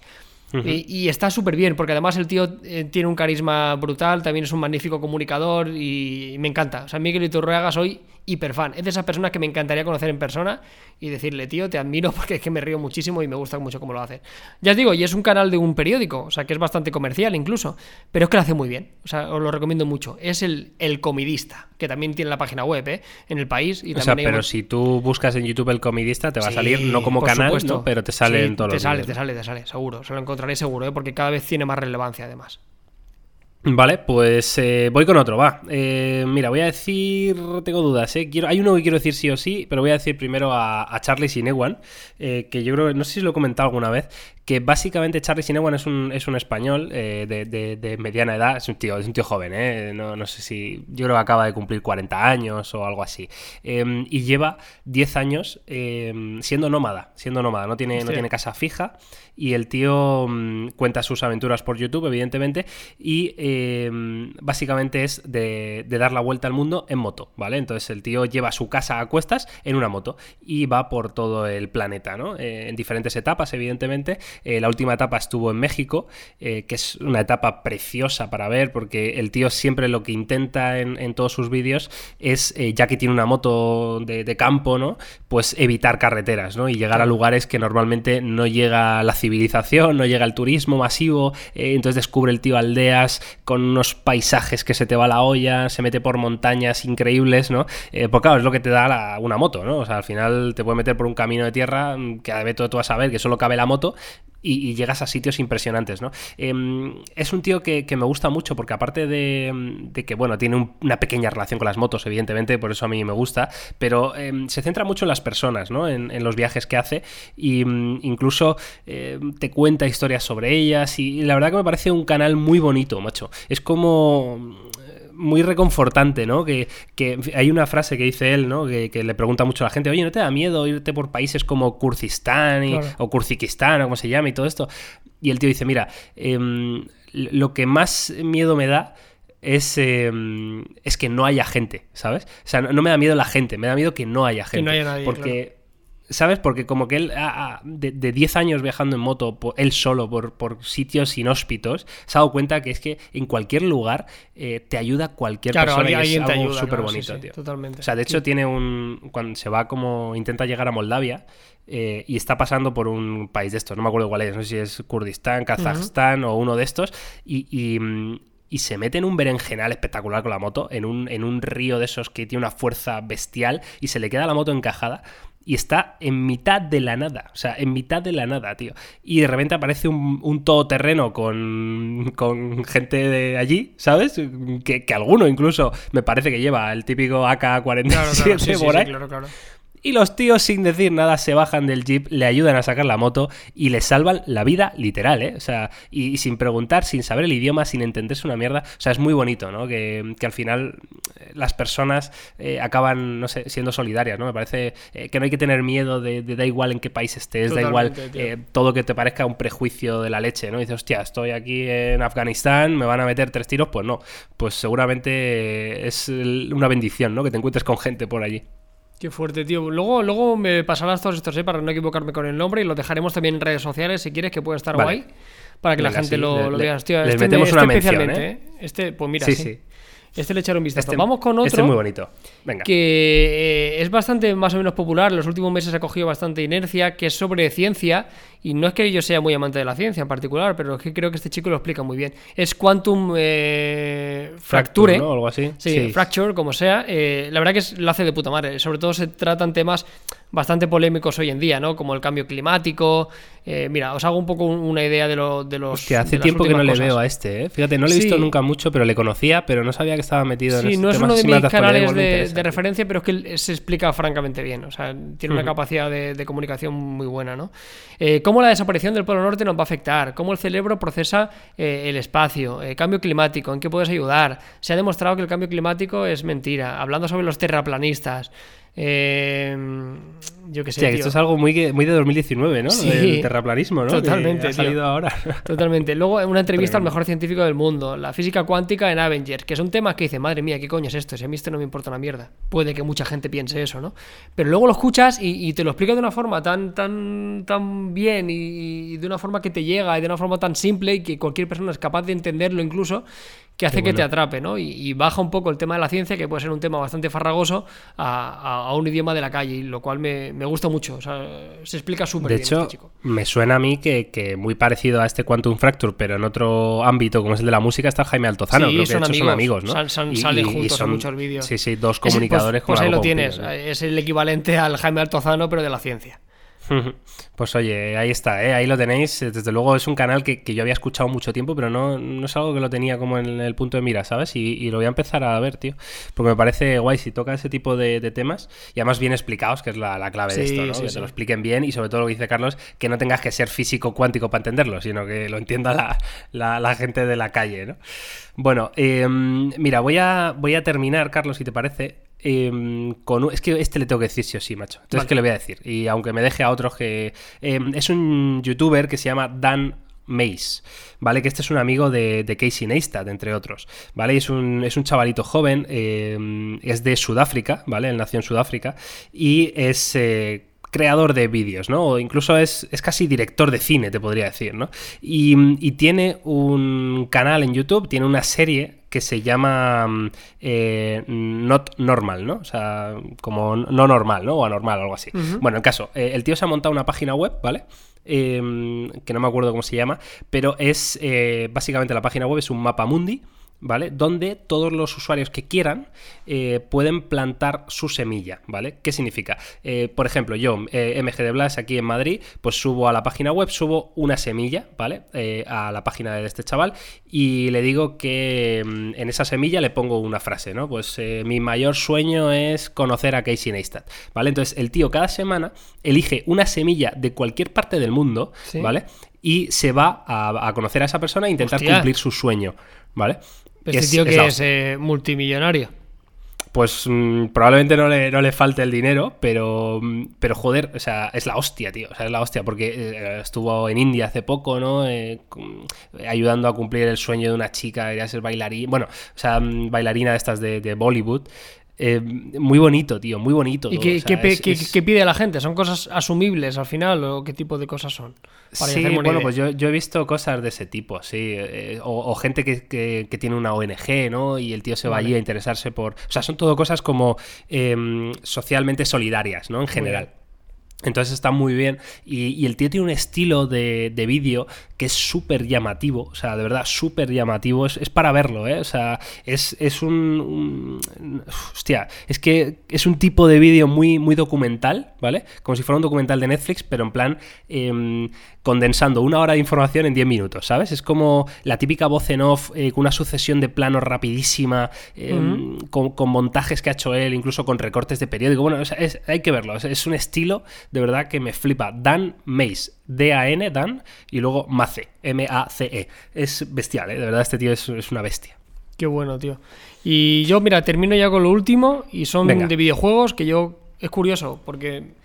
y, y está súper bien, porque además el tío eh, tiene un carisma brutal, también es un magnífico comunicador y, me encanta. O sea, Miguel Iturriaga soy hiper fan. Es de esas personas que me encantaría conocer en persona y decirle, tío, te admiro porque es que me río muchísimo y me gusta mucho cómo lo hace. Ya os digo, y es un canal de un periódico, o sea, que es bastante comercial incluso, pero es que lo hace muy bien. O sea, os lo recomiendo mucho. Es el, el Comidista, que también tiene la página web, ¿eh? En el país. Y O sea, también hay pero un- si tú buscas en YouTube el comidista, te va a salir no como canal. ¿no? pero te sale Sí, en todos te los sale, te ¿no? sale, te sale, seguro. Se lo encontraréis seguro, ¿eh? porque cada vez tiene más relevancia además. Vale, pues eh, voy con otro, va. Eh, mira, voy a decir, tengo dudas, ¿eh? Quiero, hay uno que quiero decir sí o sí, pero voy a decir primero a, a Charlie Sinewan, eh, que yo creo, no sé si lo he comentado alguna vez, que básicamente Charlie Sinewan es un, es un español eh, de, mediana edad, es un tío, es un tío joven, ¿eh? no, no, sé si, yo creo que acaba de cumplir 40 años o algo así, em, y lleva 10 años em, siendo nómada, siendo nómada, no tiene, no tiene casa fija, y el tío mm, cuenta sus aventuras por YouTube, evidentemente, y em, básicamente es de, dar la vuelta al mundo en moto, ¿vale? Entonces el tío lleva su casa a cuestas en una moto y va por todo el planeta, ¿no? Eh, en diferentes etapas, evidentemente. Eh, la última etapa estuvo en México, eh, que es una etapa preciosa para ver, porque el tío siempre lo que intenta en, todos sus vídeos es, ya que tiene una moto de, de, campo, ¿no? Pues evitar carreteras, ¿no? Y llegar a lugares que normalmente no llega la civilización, no llega el turismo masivo, eh, entonces descubre el tío aldeas con unos paisajes que se te va la olla, se mete por montañas increíbles, ¿no? Eh, porque claro, es lo que te da una moto, ¿no? O sea, al final te puede meter por un camino de tierra mm, que a ver todo tú vas a saber que solo cabe la moto y, llegas a sitios impresionantes, ¿no? Em, es un tío que, me gusta mucho porque aparte de, que, bueno, tiene una pequeña relación con las motos, evidentemente, por eso a mí me gusta, pero em, se centra mucho en las personas, ¿no? En, los viajes que hace y mm, incluso em, te cuenta historias sobre ellas y, la verdad que me parece un canal muy bonito, macho. Es como muy reconfortante, ¿no? Que, hay una frase que dice él, ¿no? Que, le pregunta mucho a la gente, oye, ¿no te da miedo irte por países como Kurcistán o Kurcikistán o como se llama y todo esto? Y el tío dice, mira, em, lo que más miedo me da es, em, es que no haya gente, ¿sabes? O sea, no, me da miedo la gente, me da miedo que no haya gente. Que no haya nadie, porque ¿Sabes? Porque como que él, de, 10 años viajando en moto, él solo, por, por, sitios inhóspitos, se ha dado cuenta que es que en cualquier lugar eh, te ayuda cualquier persona y es algo súper bonito, tío. Totalmente. O sea, de hecho tiene un... Cuando se va como... Intenta llegar a Moldavia eh, y está pasando por un país de estos, no me acuerdo cuál es, no sé si es Kurdistán, Kazajstán o uno de estos, y, mm, y se mete en un berenjenal espectacular con la moto, en un, en un río de esos que tiene una fuerza bestial y se le queda la moto encajada y está en mitad de la nada. O sea, en mitad de la nada, tío. Y de repente aparece un, un todoterreno con, con gente de allí, ¿sabes? Que, que, alguno incluso me parece que lleva el típico AK-47 por ahí. claro, claro. Y los tíos, sin decir nada, se bajan del jeep, le ayudan a sacar la moto y le salvan la vida literal, ¿eh? O sea, y, sin preguntar, sin saber el idioma, sin entenderse una mierda. O sea, es muy bonito, ¿no? Que, al final eh, las personas eh, acaban, no sé, siendo solidarias, ¿no? Me parece eh, que no hay que tener miedo de, da igual en qué país estés, da igual todo que te parezca un prejuicio de la leche, ¿no? Y dices, hostia, estoy aquí en Afganistán, me van a meter tres tiros, pues no. Pues seguramente es una bendición, ¿no? Que te encuentres con gente por allí. Qué fuerte, tío. Luego, luego me pasarás todos estos, ¿eh? Para no equivocarme con el nombre y lo dejaremos también en redes sociales si quieres, que puede estar guay. Para que la gente lo, vea. les este metemos una mención, ¿eh? ¿eh? Este, pues mira, sí. sí. Este le echaron vistazo. Este, Vamos con otro. Este es muy bonito. Venga. Que eh, es bastante más o menos popular. En los últimos meses ha cogido bastante inercia. Que es sobre ciencia. Y no es que yo sea muy amante de la ciencia en particular. Pero es que creo que este chico lo explica muy bien. Es Quantum eh, Fracture. ¿no? Algo así. Sí, Fracture, como sea. Eh, la verdad que lo hace de puta madre. Sobre todo se tratan temas bastante polémicos hoy en día, ¿no? Como el cambio climático. Eh, mira, os hago un poco una idea de, lo, de los. Hostia, hace tiempo que no le veo a este, ¿eh? Fíjate, no le he visto nunca mucho, pero le conocía, pero no sabía que estaba metido en Sí, no es uno de mis canales de, referencia, pero es que se explica francamente bien. O sea, tiene una capacidad de, comunicación muy buena, ¿no? Eh, cómo la desaparición del Polo Norte nos va a afectar, cómo el cerebro procesa eh, el espacio, cambio climático, en qué puedes ayudar. Se ha demostrado que el cambio climático es mentira. Hablando sobre los terraplanistas. Eh, yo que sé. esto es algo muy, muy de 2019, ¿no? Sí, el terraplanismo, ¿no? Totalmente. ha salido ahora. Totalmente. Luego, una entrevista al mejor científico del mundo, la física cuántica en Avengers, que son temas que dice, madre mía, ¿qué coño es esto? Si a mí esto no me importa una mierda. Puede que mucha gente piense eso, ¿no? Pero luego lo escuchas y, te lo explica de una forma tan, tan, tan bien y, y de una forma que te llega y de una forma tan simple y que cualquier persona es capaz de entenderlo incluso que hace que te atrape, ¿no? Y, baja un poco el tema de la ciencia, que puede ser un tema bastante farragoso, a, un idioma de la calle, lo cual me, gusta mucho. O sea, se explica súper bien. De hecho, este me suena a mí que, muy parecido a este Quantum Fracture, pero en otro ámbito, como es el de la música, está Jaime Altozano. Sí, son, amigos, son amigos, ¿no? salen juntos en muchos vídeos. Sí, sí, dos comunicadores pues, pues ahí lo tienes. Es el equivalente al Jaime Altozano, pero de la ciencia. Pues oye, ahí está, ¿eh? ahí lo tenéis. Desde luego es un canal que, yo había escuchado mucho tiempo, pero no, no, es algo que lo tenía como en el punto de mira, ¿sabes? Y, lo voy a empezar a ver, tío. Porque me parece guay si toca ese tipo de, temas y además bien explicados, que es la, clave de esto, ¿no? que te lo expliquen bien y sobre todo lo que dice Carlos, que no tengas que ser físico cuántico para entenderlo, sino que lo entienda la, gente de la calle, ¿no? Bueno, em, mira, voy a, voy a terminar, Carlos, si te parece, Em, con es que este le tengo que decir sí o sí, macho. Entonces, es que le voy a decir? Y aunque me deje a otros que. Em, es un youtuber que se llama Dan Mace, ¿vale? Que este es un amigo de, Casey Neistat, entre otros, ¿vale? Es un, es un chavalito joven, em, es de Sudáfrica, ¿vale? Él nació en Sudáfrica y es eh, creador de vídeos, ¿no? O incluso es, es, casi director de cine, te podría decir, ¿no? Y, y, tiene un canal en YouTube, tiene una serie que se llama mm, eh, Not Normal, ¿no? O sea, como no normal, ¿no? O anormal, algo así. Bueno, el caso, eh, el tío se ha montado una página web, ¿vale? Em, que no me acuerdo cómo se llama, pero es eh, básicamente la página web es un mapa mundi ¿vale? Donde todos los usuarios que quieran eh, pueden plantar su semilla, ¿vale? ¿Qué significa? Eh, por ejemplo, yo, eh, MG de Blas, aquí en Madrid, pues subo a la página web, subo una semilla, ¿vale? a la página de este chaval y le digo que mm, en esa semilla le pongo una frase, ¿no? Pues mi mayor sueño es conocer a Casey Neistat, ¿vale? Entonces el tío cada semana elige una semilla de cualquier parte del mundo, ¿vale? Y se va a, conocer a esa persona e intentar cumplir su sueño, ¿vale? Este tío que es, eh, multimillonario. Pues mm, probablemente no le, no le, falte el dinero, pero, mm, pero joder, o sea, es la hostia, tío. O sea, es la hostia, porque eh, estuvo en India hace poco, ¿no? Eh, ayudando a cumplir el sueño de una chica, quería ser bailarina. Bueno, o sea, mm, bailarina de estas de, de Bollywood. Eh, muy bonito, tío, muy bonito. ¿Y qué, pide la gente? ¿Son cosas asumibles al final o qué tipo de cosas son? sí, bueno, pues yo, he visto cosas de ese tipo, sí. Eh, o, gente que, tiene una ONG, ¿no? Y el tío se va allí a interesarse por... O sea, son todo cosas como em, socialmente solidarias, ¿no? En general. Entonces está muy bien. Y, el tío tiene un estilo de, vídeo que es súper llamativo. O sea, de verdad, súper llamativo. Es, para verlo, ¿eh? O sea, es, un, Hostia, es que es un tipo de vídeo muy, muy documental, ¿vale? Como si fuera un documental de Netflix, pero en plan. Em, condensando una hora de información en 10 minutos, ¿sabes? Es como la típica voz en off eh, con una sucesión de planos rapidísima, em, con, montajes que ha hecho él, incluso con recortes de periódico. Bueno, hay que verlo. Es, un estilo de verdad que me flipa. Dan Mace, D-A-N, Dan, y luego Mace, M-A-C-E. Es bestial, ¿eh? De verdad, este tío es, una bestia. Qué bueno, tío. Y yo, mira, termino ya con lo último, y son de videojuegos que yo. Es curioso, porque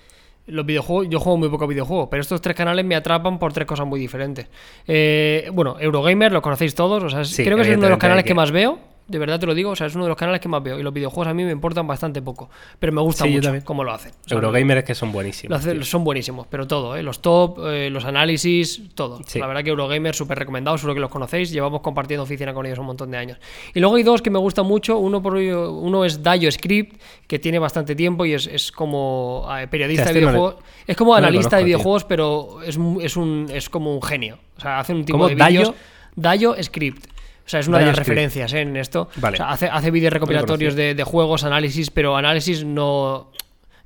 los videojuegos, yo juego muy poco videojuegos, pero estos tres canales me atrapan por tres cosas muy diferentes. Eh, bueno, Eurogamer, lo conocéis todos, o sea, creo que es uno de los canales que más veo de verdad te lo digo, o sea, es uno de los canales que más veo. Y los videojuegos a mí me importan bastante poco. Pero me gusta mucho cómo lo hacen. Eurogamer es que son buenísimos. son buenísimos, pero todo, ¿eh? Los top, eh, los análisis, todo. La verdad que Eurogamer, súper recomendado, seguro que los conocéis. Llevamos compartiendo oficina con ellos un montón de años. Y luego hay dos que me gustan mucho. Uno, por, uno es Dayo Script, que tiene bastante tiempo y es, como eh, periodista de este videojuegos. es como analista de videojuegos, pero es, es, un, es como un genio. O sea, hace un tipo de vídeos. Dayo Script. O sea, es una de las referencias ¿eh? en esto. hace, hace vídeos recopilatorios de, juegos, análisis, pero análisis no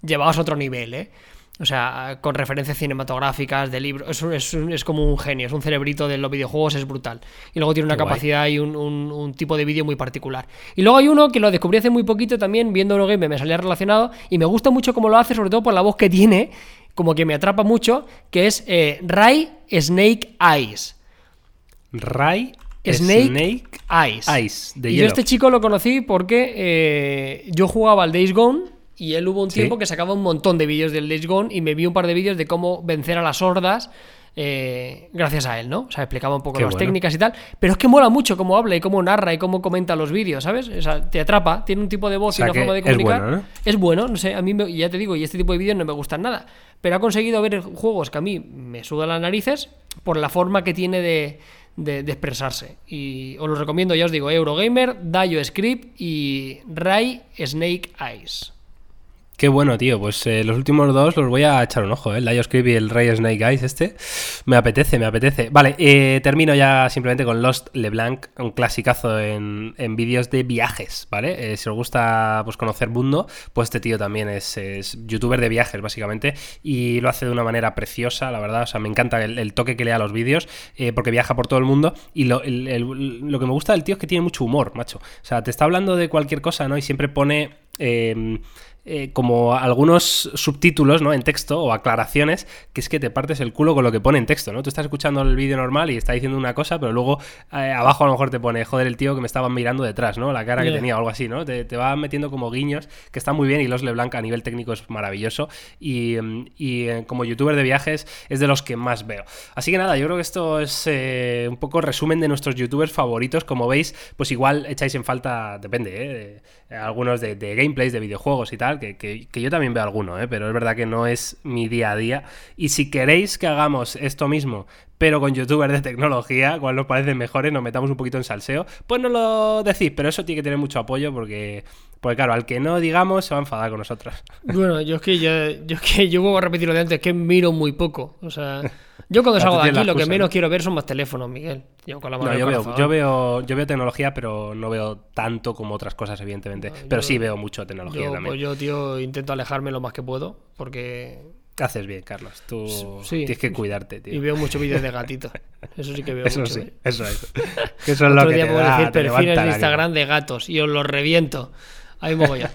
llevados a otro nivel, ¿eh? O sea, con referencias cinematográficas, de libros. Es, es, como un genio, es un cerebrito de los videojuegos, es brutal. Y luego tiene una capacidad y un, tipo de vídeo muy particular. Y luego hay uno que lo descubrí hace muy poquito también, viendo Eurogame, me salía relacionado. Y me gusta mucho cómo lo hace, sobre todo por la voz que tiene, como que me atrapa mucho, que es eh, Ray Snake Eyes. Ray Snake, Eyes. y yo este chico lo conocí porque eh, yo jugaba al Days Gone y él hubo un tiempo que sacaba un montón de vídeos del Days Gone y me vi un par de vídeos de cómo vencer a las hordas. Eh, gracias a él, ¿no? O sea, explicaba un poco las técnicas y tal. Pero es que mola mucho cómo habla y cómo narra y cómo comenta los vídeos, ¿sabes? O sea, te atrapa, tiene un tipo de voz y una forma de comunicar. Es bueno, es bueno, no sé, a mí ya te digo, y este tipo de vídeos no me gustan nada. Pero ha conseguido ver juegos que a mí me sudan las narices por la forma que tiene de, de, expresarse. Y os lo recomiendo, ya os digo, Eurogamer, Dayo Script y Ray Snake Eyes. Qué bueno, tío. Pues eh, los últimos dos los voy a echar un ojo, ¿eh? El Lion Script y el Rey Snake Eyes este. Me apetece, me apetece. Vale, eh, termino ya simplemente con Lost LeBlanc, un clasicazo en, vídeos de viajes, ¿vale? Eh, si os gusta pues, conocer mundo, pues este tío también es, youtuber de viajes, básicamente, y lo hace de una manera preciosa, la verdad. O sea, me encanta el, toque que le da a los vídeos, porque viaja por todo el mundo. Y lo, lo que me gusta del tío es que tiene mucho humor, macho. O sea, te está hablando de cualquier cosa, ¿no? Y siempre pone... Eh, eh, como algunos subtítulos ¿no? en texto o aclaraciones que es que te partes el culo con lo que pone en texto, ¿no? Tú estás escuchando el vídeo normal y está diciendo una cosa, pero luego eh, abajo a lo mejor te pone, joder, el tío que me estaba mirando detrás, ¿no? La cara que tenía o algo así, ¿no? Te, te, va metiendo como guiños, que está muy bien y Los LeBlanc a nivel técnico es maravilloso y, mm, y eh, como youtuber de viajes es de los que más veo. Así que nada, yo creo que esto es un poco resumen de nuestros youtubers favoritos, como veis, pues igual echáis en falta, depende, ¿eh? algunos de, de gameplays, de videojuegos y tal, que, yo también veo alguno, ¿eh? pero es verdad que no es mi día a día. Y si queréis que hagamos esto mismo, pero con youtubers de tecnología, cuál nos parece mejores, nos metamos un poquito en salseo, pues no lo decís, pero eso tiene que tener mucho apoyo porque, porque claro, al que no digamos se va a enfadar con nosotros. Bueno, yo es que yo, yo, es que yo vuelvo a repetir lo de antes, que miro muy poco. O sea, yo cuando salgo de aquí lo que menos quiero ver son más teléfonos, Miguel. Yo, yo, veo, yo, veo, tecnología, pero no veo tanto como otras cosas, evidentemente. pero sí veo mucho tecnología también. Pues yo, tío, intento alejarme lo más que puedo, porque Haces bien, Carlos. Tú tienes que cuidarte, tío. Y veo muchos vídeos de gatito. Eso sí que veo eso mucho. Sí, ¿eh? Eso es. Eso es lo que día te puedo decir perfiles de Instagram de gatos y os los reviento. Ahí ya.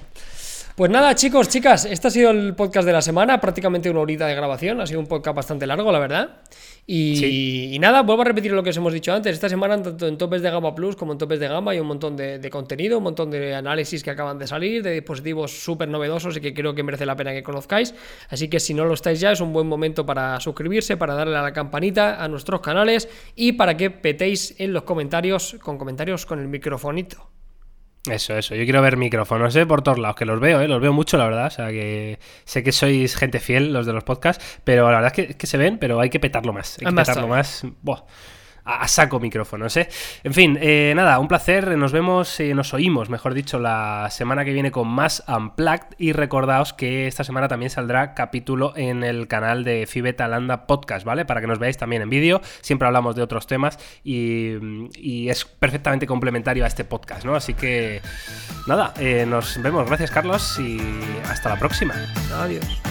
Pues nada, chicos, chicas, este ha sido el podcast de la semana, prácticamente una horita de grabación, ha sido un podcast bastante largo, la verdad. Y, nada, vuelvo a repetir lo que os hemos dicho antes, esta semana tanto en topes de gama plus como en topes de gama hay un montón de, contenido, un montón de análisis que acaban de salir, de dispositivos súper novedosos y que creo que merece la pena que conozcáis. Así que si no lo estáis ya, es un buen momento para suscribirse, para darle a la campanita a nuestros canales y para que petéis en los comentarios con comentarios con el microfonito. Eso, eso. Yo quiero ver micrófonos, ¿eh? Por todos lados, que los veo, ¿eh? Los veo mucho, la verdad. O sea, que sé que sois gente fiel, los de los podcasts, pero la verdad es que, se ven, pero hay que petarlo más. Hay que petarlo más. Buah a, a saco micrófonos, ¿eh? En fin, eh, nada, un placer, nos vemos, eh, nos oímos, mejor dicho, la semana que viene con más Unplugged y recordaos que esta semana también saldrá capítulo en el canal de Fibeta Landa Podcast, ¿vale? Para que nos veáis también en vídeo, siempre hablamos de otros temas y, y es perfectamente complementario a este podcast, ¿no? Así que, nada, eh, nos vemos, gracias Carlos y hasta la próxima. Adiós.